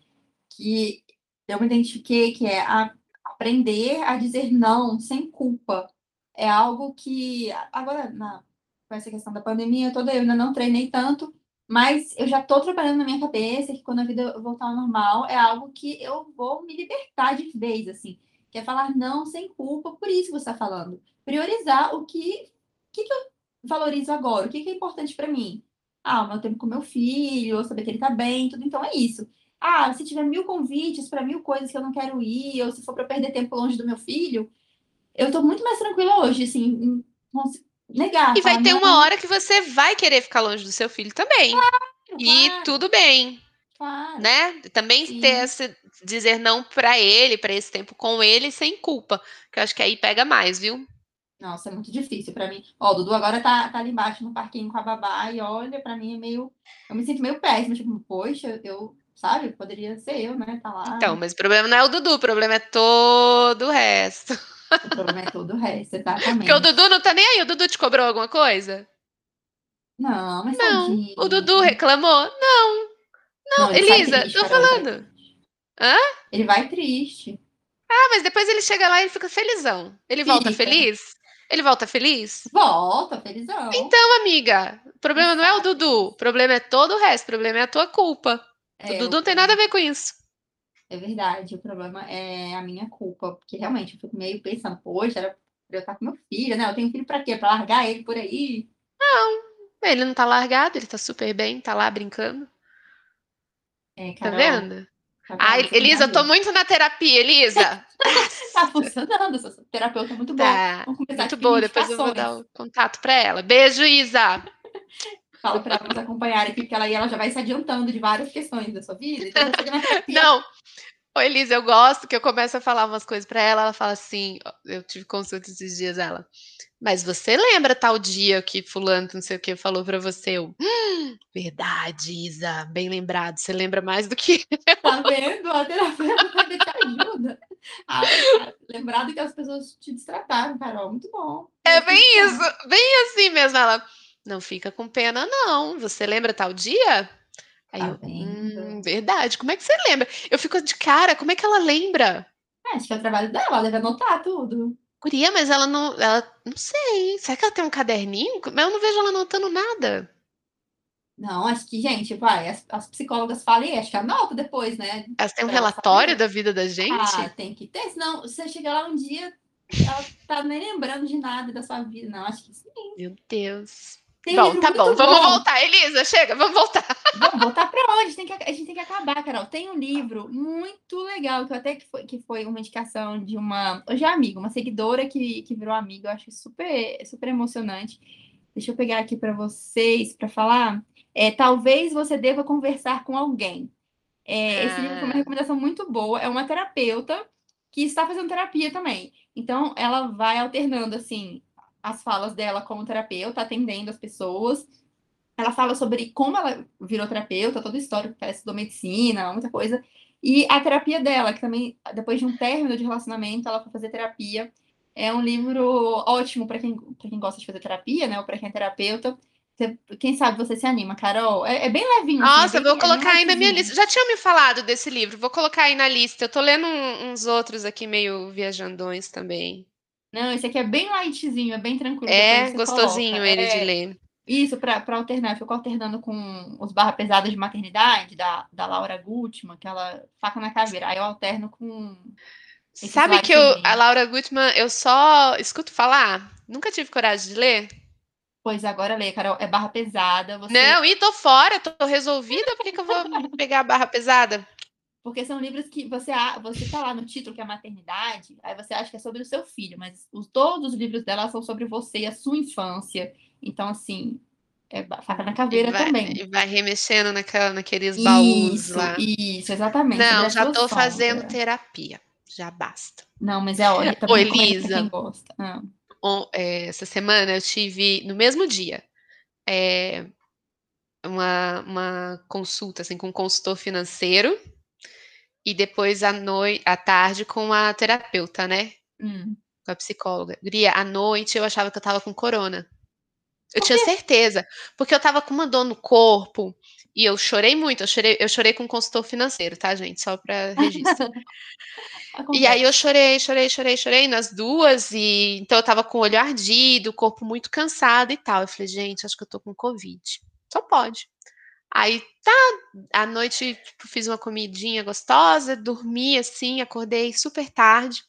que eu me identifiquei, que é a, aprender a dizer não sem culpa. É algo que agora na, com essa questão da pandemia toda eu ainda não treinei tanto, mas eu já estou trabalhando na minha cabeça que quando a vida voltar ao normal é algo que eu vou me libertar de vez, assim. Que é falar não sem culpa, por isso que você está falando. Priorizar o que, que, que eu valorizo agora, o que, que é importante para mim. Ah, o meu tempo com meu filho, saber que ele está bem, tudo. Então é isso. Ah, se tiver mil convites para mil coisas que eu não quero ir, ou se for para perder tempo longe do meu filho, eu estou muito mais tranquila hoje, assim, E vai ter uma hora que você vai querer ficar longe do seu filho também. Claro, e claro. tudo bem. Claro. Né? Também Sim. ter esse, dizer não para ele, para esse tempo com ele, sem culpa. Que eu acho que aí pega mais, viu? Nossa, é muito difícil para mim. Ó, o Dudu agora tá, tá ali embaixo no parquinho com a babá e olha, para mim é meio. Eu me sinto meio péssima, tipo, poxa, eu, sabe, poderia ser eu, né? Tá lá. Então, mas o problema não é o Dudu, o problema é todo o resto. O problema é todo o resto, exatamente. Porque o Dudu não tá nem aí. O Dudu te cobrou alguma coisa? Não, mas Não. Tadinho. O Dudu reclamou? Não. Não, não Elisa, triste, tô falando. Hã? Ele vai triste. Ah, mas depois ele chega lá e ele fica felizão. Ele volta feliz? Ele volta feliz? Volta, felizão. Então, amiga, o problema não é o Dudu, o problema é todo o resto, o problema é a tua culpa. É, o Dudu não tem nada a ver com isso. É verdade, o problema é a minha culpa, porque realmente eu fico meio pensando, poxa, era pra eu estar com meu filho, né? Eu tenho filho pra quê? Pra largar ele por aí? Não, ele não tá largado, ele tá super bem, tá lá brincando. É, Tá vendo? Tá Ai, Elisa, eu tô muito na terapia, Elisa. tá funcionando, sou terapeuta muito tá. boa. Muito boa, depois eu vou dar o contato para ela. Beijo, Isa. Fala para ela nos acompanhar aqui, porque ela, ela já vai se adiantando de várias questões da sua vida. Então Não, Ô, Elisa, eu gosto que eu começo a falar umas coisas para ela, ela fala assim, eu tive consulta esses dias, ela, mas você lembra tal dia que fulano, não sei o que, falou para você? Eu, hum, verdade, Isa, bem lembrado, você lembra mais do que eu. Tá vendo? A terapeuta te ajuda a, a lembrar do que as pessoas te destrataram, Carol, muito bom. É bem isso, bem assim mesmo, ela, não fica com pena não, você lembra tal dia? Aí tá eu, hum, verdade, como é que você lembra? Eu fico de cara, como é que ela lembra? É, acho que é o trabalho dela, ela deve anotar tudo. Curia, mas ela não, ela, não sei, será que ela tem um caderninho? Mas eu não vejo ela anotando nada. Não, acho que, gente, vai, as, as psicólogas falam e acho que anota depois, né? Elas têm um relatório da vida da gente? Ah, tem que ter, senão você chega lá um dia, ela tá nem lembrando de nada da sua vida, não, acho que sim. Meu Deus. Tem bom, tá bom. Vamos voltar, Elisa, chega, vamos voltar. Vamos voltar para onde? A gente, tem que, a gente tem que acabar, Carol. Tem um livro muito legal, que até que foi, que foi uma indicação de uma. Hoje é amiga, uma seguidora que, que virou amiga. Eu acho super, super emocionante. Deixa eu pegar aqui para vocês para falar. É, Talvez você deva conversar com alguém. É, ah. Esse livro foi uma ah. recomendação muito boa. É uma terapeuta que está fazendo terapia também. Então, ela vai alternando assim as falas dela como terapeuta, atendendo as pessoas. Ela fala sobre como ela virou terapeuta, toda a história, que ela estudou medicina, muita coisa. E a terapia dela, que também, depois de um término de relacionamento, ela foi fazer terapia. É um livro ótimo para quem, quem gosta de fazer terapia, né? Ou para quem é terapeuta. Quem sabe você se anima, Carol. É, é bem levinho. Assim, Nossa, assim, vou colocar aí na minha lista. Já tinha me falado desse livro, vou colocar aí na lista. Eu tô lendo uns outros aqui meio viajandões também. Não, esse aqui é bem lightzinho, é bem tranquilo. É gostosinho coloca. ele é. de ler. Isso, para alternar. Eu fico alternando com os barra pesadas de maternidade, da, da Laura Gutman, que ela faca na caveira. Aí eu alterno com. Sabe que eu, a Laura Gutman, eu só escuto falar? Nunca tive coragem de ler. Pois agora lê, Carol. É barra pesada. Você... Não, e tô fora, tô resolvida. Por que, que eu vou pegar a barra pesada? Porque são livros que você você tá lá no título que é maternidade, aí você acha que é sobre o seu filho, mas os, todos os livros dela são sobre você e a sua infância. Então, assim, é faca na caveira e vai, também. E vai remexendo naquela, naqueles baús lá. Isso, exatamente. Não, já estou fazendo terapia. Já basta. Não, mas é hora também. Elisa, quem gosta. Ah. é, essa semana eu tive, no mesmo dia, é, uma, uma consulta assim, com um consultor financeiro e depois à noite, à tarde com a terapeuta, né? Hum. Com a psicóloga. Guria, à noite eu achava que eu tava com corona. Eu tinha certeza, porque eu tava com uma dor no corpo e eu chorei muito. Eu chorei, eu chorei com um consultor financeiro, tá, gente? Só para registro. e aí eu chorei, chorei, chorei, chorei nas duas e então eu tava com o olho ardido, o corpo muito cansado e tal. Eu falei, gente, acho que eu tô com covid. Só pode. Aí tá, à noite tipo, fiz uma comidinha gostosa, dormi assim, acordei super tarde.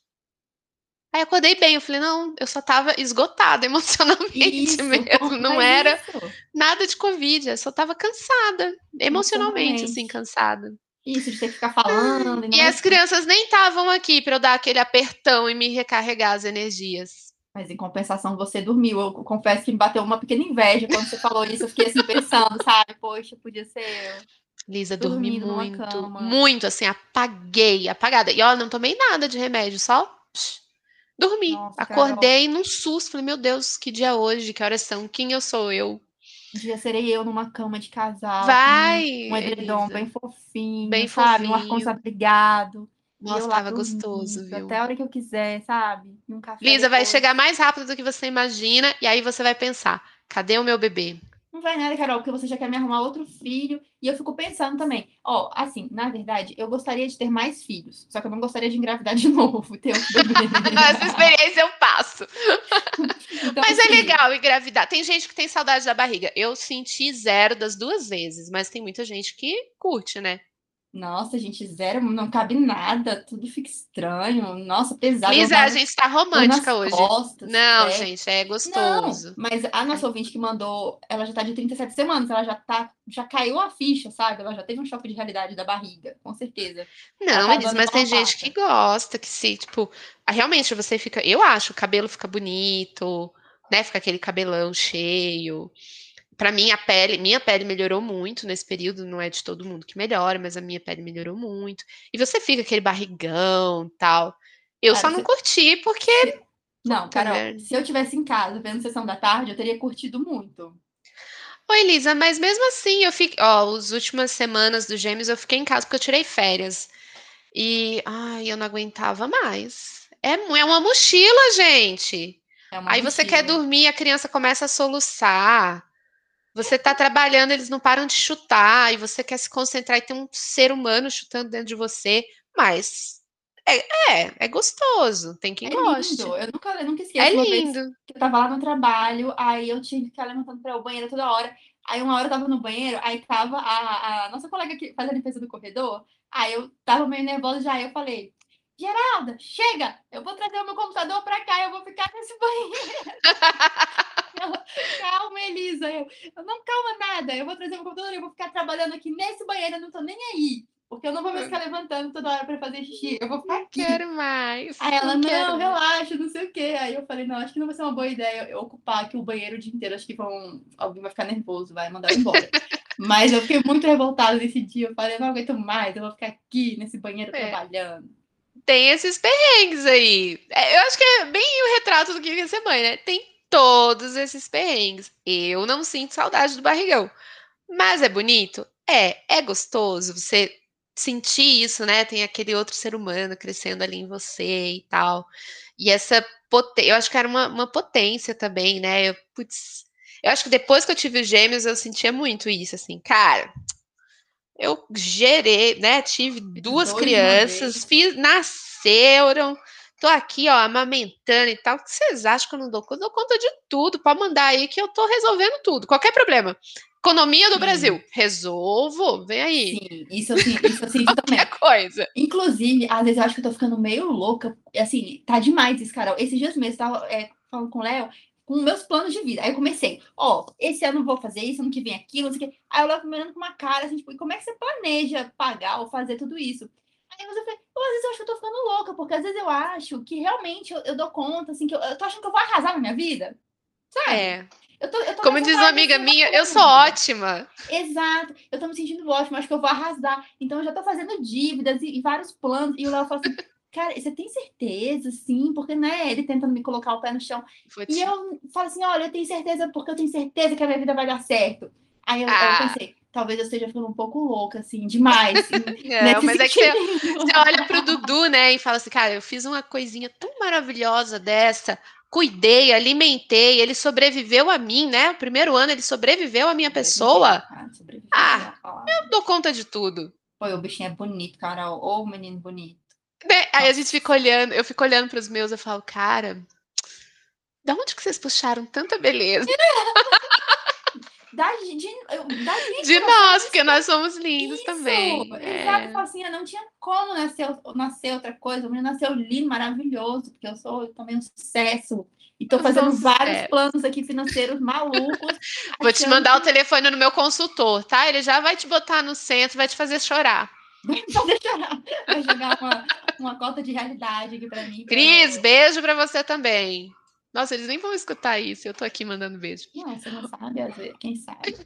Aí acordei bem, eu falei, não, eu só tava esgotada emocionalmente isso, mesmo, não era isso. nada de Covid, eu só tava cansada, emocionalmente, assim, cansada. Isso, de ter que ficar falando. E, e as crianças nem estavam aqui para eu dar aquele apertão e me recarregar as energias. Mas em compensação você dormiu. Eu confesso que me bateu uma pequena inveja quando você falou isso. Eu fiquei assim pensando, sabe? Poxa, podia ser eu. Lisa, dormi muito, muito, assim, apaguei, apagada. E olha, não tomei nada de remédio, só psh, dormi. Nossa, Acordei Carol. num susto, falei, meu Deus, que dia é hoje, que horas são, quem eu sou eu? Um dia serei eu numa cama de casal. Vai! Um edredom bem fofinho, bem sabe? Fofinho. Um ar-condicionado. Nossa, tava gostoso, viu? Até a hora que eu quiser, sabe? Um café Lisa, depois. vai chegar mais rápido do que você imagina, e aí você vai pensar: cadê o meu bebê? Não vai nada, Carol, porque você já quer me arrumar outro filho. E eu fico pensando também, ó, assim, na verdade, eu gostaria de ter mais filhos, só que eu não gostaria de engravidar de novo, ter um bebê. Essa experiência eu passo. então, mas é assim, é legal engravidar. Tem gente que tem saudade da barriga. Eu senti zero das duas vezes, mas tem muita gente que curte, né? Nossa, gente, zero, não cabe nada, tudo fica estranho. Nossa, pesado. Lisa, a gente tá romântica hoje. Costas, não, é. gente, é gostoso. Não, mas a nossa ouvinte que mandou, ela já tá de 37 semanas, ela já tá, já caiu a ficha, sabe? Ela já teve um choque de realidade da barriga, com certeza. Não, tá Elisa, mas tem gente que gosta, que se, tipo, realmente você fica, eu acho, o cabelo fica bonito, né? Fica aquele cabelão cheio para mim a pele, minha pele melhorou muito nesse período, não é de todo mundo que melhora, mas a minha pele melhorou muito. E você fica aquele barrigão, tal. Eu Cara, só não você... curti porque Não, Carol, se eu tivesse em casa vendo sessão da tarde, eu teria curtido muito. Oi, Elisa, mas mesmo assim eu fiquei, ó, as últimas semanas do Gêmeos eu fiquei em casa porque eu tirei férias. E ai, eu não aguentava mais. É, é uma mochila, gente. É uma Aí mochila. você quer dormir, a criança começa a soluçar. Você está trabalhando, eles não param de chutar, e você quer se concentrar e tem um ser humano chutando dentro de você, mas é, é, é gostoso, tem quem é goste. Lindo. Eu nunca, eu nunca esqueço. É lindo. eu tava lá no trabalho, aí eu tinha que ficar levantando para o banheiro toda hora. Aí uma hora eu tava no banheiro, aí tava a, a nossa colega que faz a limpeza do corredor, aí eu tava meio nervosa já, aí eu falei, Geralda, chega, eu vou trazer o meu computador para cá, eu vou ficar nesse banheiro. calma, Elisa. Eu, eu, não, calma nada. Eu vou trazer meu computador, eu vou ficar trabalhando aqui nesse banheiro, eu não tô nem aí. Porque eu não vou mais ficar levantando toda hora para fazer xixi. Eu vou ficar aqui. Não quero mais. Aí ela, não, não relaxa, não sei o quê. Aí eu falei, não, acho que não vai ser uma boa ideia eu ocupar aqui o banheiro o dia inteiro. Acho que vão... alguém vai ficar nervoso, vai mandar embora. Mas eu fiquei muito revoltada nesse dia. Eu falei, não aguento mais, eu vou ficar aqui nesse banheiro é. trabalhando. Tem esses perrengues aí. É, eu acho que é bem o retrato do que é ser mãe, né? Tem todos esses perrengues. Eu não sinto saudade do barrigão. Mas é bonito? É. É gostoso você sentir isso, né? Tem aquele outro ser humano crescendo ali em você e tal. E essa potência, eu acho que era uma, uma potência também, né? Eu, putz, eu acho que depois que eu tive os gêmeos, eu sentia muito isso, assim, cara. Eu gerei, né? Tive duas crianças, fiz, nasceram tô aqui, ó, amamentando e tal. O que vocês acham que eu não dou conta? Eu dou conta de tudo. Pode mandar aí que eu tô resolvendo tudo. Qualquer problema. Economia do Sim. Brasil. Resolvo. Vem aí. Sim, isso assim, isso assim também. coisa. Inclusive, às vezes eu acho que eu tô ficando meio louca. Assim, tá demais isso, Carol. Esses dias mesmo, eu tava é, falando com o Léo, com meus planos de vida. Aí eu comecei, ó, esse ano eu vou fazer isso, ano que vem aquilo, não sei o quê. Aí eu me olhando com uma cara, assim, tipo, e como é que você planeja pagar ou fazer tudo isso? Aí você fala, às vezes eu acho que eu tô ficando louca, porque às vezes eu acho que realmente eu, eu dou conta, assim, que eu, eu tô achando que eu vou arrasar na minha vida. Sabe? É. Eu tô, eu tô Como diz uma amiga minha, eu sou ótima. Exato. Eu tô me sentindo ótima, acho que eu vou arrasar. Então eu já tô fazendo dívidas e, e vários planos. E o Léo fala assim, cara, você tem certeza, sim? Porque, né, ele tentando me colocar o pé no chão. E eu falo assim, olha, eu tenho certeza porque eu tenho certeza que a minha vida vai dar certo. Aí eu, ah. eu pensei, talvez eu esteja ficando um pouco louca, assim, demais. Assim, não, mas é que você, você olha pro Dudu, né, e fala assim, cara, eu fiz uma coisinha tão maravilhosa dessa, cuidei, alimentei, ele sobreviveu a mim, né? O primeiro ano ele sobreviveu à minha pessoa. Sobreviveu, ah, eu dou conta de tudo. Pô, o bichinho é bonito, Carol. Ô, oh, menino bonito. Né? Aí a gente fica olhando, eu fico olhando para os meus, eu falo, cara, da onde que vocês puxaram tanta beleza? da, de, da gente. De nós, porque nós somos lindos Isso. também. Exato, é. assim, não tinha como nascer, nascer outra coisa. O menino nasceu lindo, maravilhoso, porque eu sou também um sucesso. E tô fazendo vários planos aqui financeiros malucos. Vou te mandar que... o telefone no meu consultor, tá? Ele já vai te botar no centro, vai te fazer chorar. Vai fazer chorar. Vai jogar uma, uma cota de realidade aqui para mim. Cris, beijo para você também. Nossa, eles nem vão escutar isso. Eu tô aqui mandando beijo. Não, você não sabe, às vezes, quem sabe.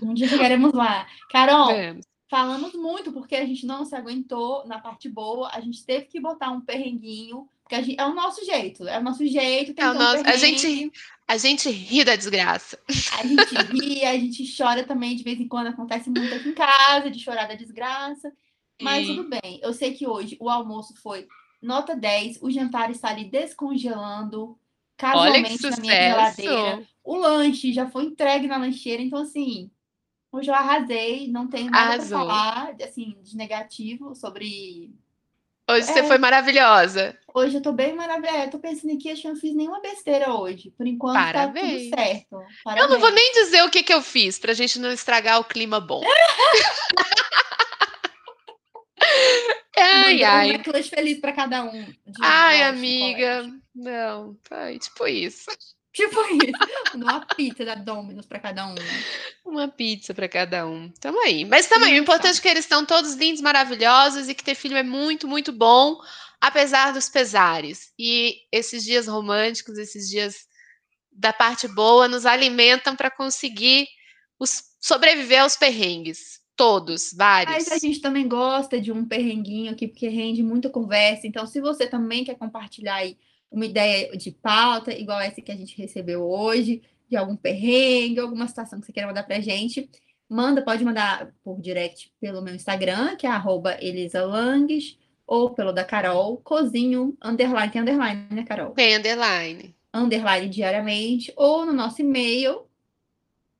um dia chegaremos lá. Carol, Vemos. falamos muito porque a gente não se aguentou na parte boa. A gente teve que botar um perrenguinho. Porque gente, é o nosso jeito. É o nosso jeito. É o nosso, um a, gente, a gente ri da desgraça. A gente ri, a gente chora também. De vez em quando acontece muito aqui em casa, de chorar da desgraça. Mas tudo bem. Eu sei que hoje o almoço foi nota 10. O jantar está ali descongelando casualmente na minha geladeira. O lanche já foi entregue na lancheira, então assim, hoje eu arrasei, não tenho nada Arrasou. pra falar, assim, de negativo sobre Hoje você É. foi maravilhosa. Hoje eu tô bem maravilhosa. Eu tô pensando aqui, acho que eu não fiz nenhuma besteira hoje. Por enquanto Parabéns. tá tudo certo. Eu não Parabéns. vou nem dizer o que, que eu fiz pra gente não estragar o clima bom. ai, ai. necklace feliz pra cada um. Ai, amiga. Não, ai, tipo isso. Tipo isso. Uma pizza da Domino's pra cada um. Uma pizza pra cada um. Tamo aí. Mas tamo aí. O importante é que eles estão todos lindos, maravilhosos e que ter filho é muito, muito bom, apesar dos pesares. E esses dias românticos, esses dias da parte boa, nos alimentam para conseguir os- sobreviver aos perrengues. Todos, vários. Mas a gente também gosta de um perrenguinho aqui, porque rende muita conversa. Então, se você também quer compartilhar aí uma ideia de pauta, igual essa que a gente recebeu hoje, de algum perrengue, alguma situação que você queira mandar pra gente, manda, pode mandar por direct pelo meu Instagram, que é arroba elisalanges, ou pelo da Carol, cozinho, underline, tem underline, né, Carol? Tem underline. Underline diariamente, ou no nosso e-mail,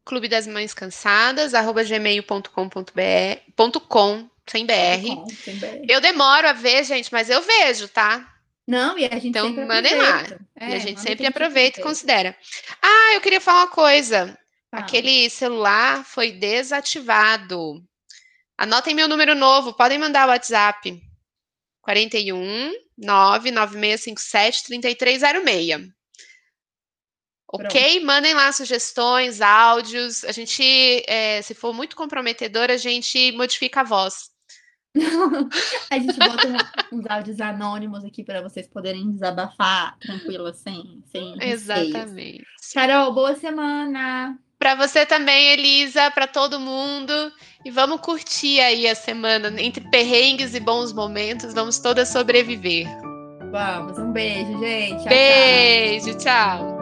Clube das Mães Cansadas, arroba gmail.com.br, com, sem BR. com, sem BR. Eu demoro a ver, gente, mas eu vejo, tá? Não, e a gente Então, sempre mandem lá. aproveita. e a É, gente sempre aproveita e considera. Ah, eu queria falar uma coisa. Fala. Aquele celular foi desativado. Anotem meu número novo, podem mandar o WhatsApp. 41 99657 3306. Ok? Mandem lá sugestões, áudios. A gente, eh, se for muito comprometedor, a gente modifica a voz. A gente bota um- uns áudios anônimos aqui para vocês poderem desabafar tranquilo, sem, sem receios. Exatamente. Carol, boa semana! Para você também, Elisa, para todo mundo. E vamos curtir aí a semana. Entre perrengues e bons momentos, vamos todas sobreviver. Vamos, um beijo, gente. Tchau, tchau. Beijo, tchau.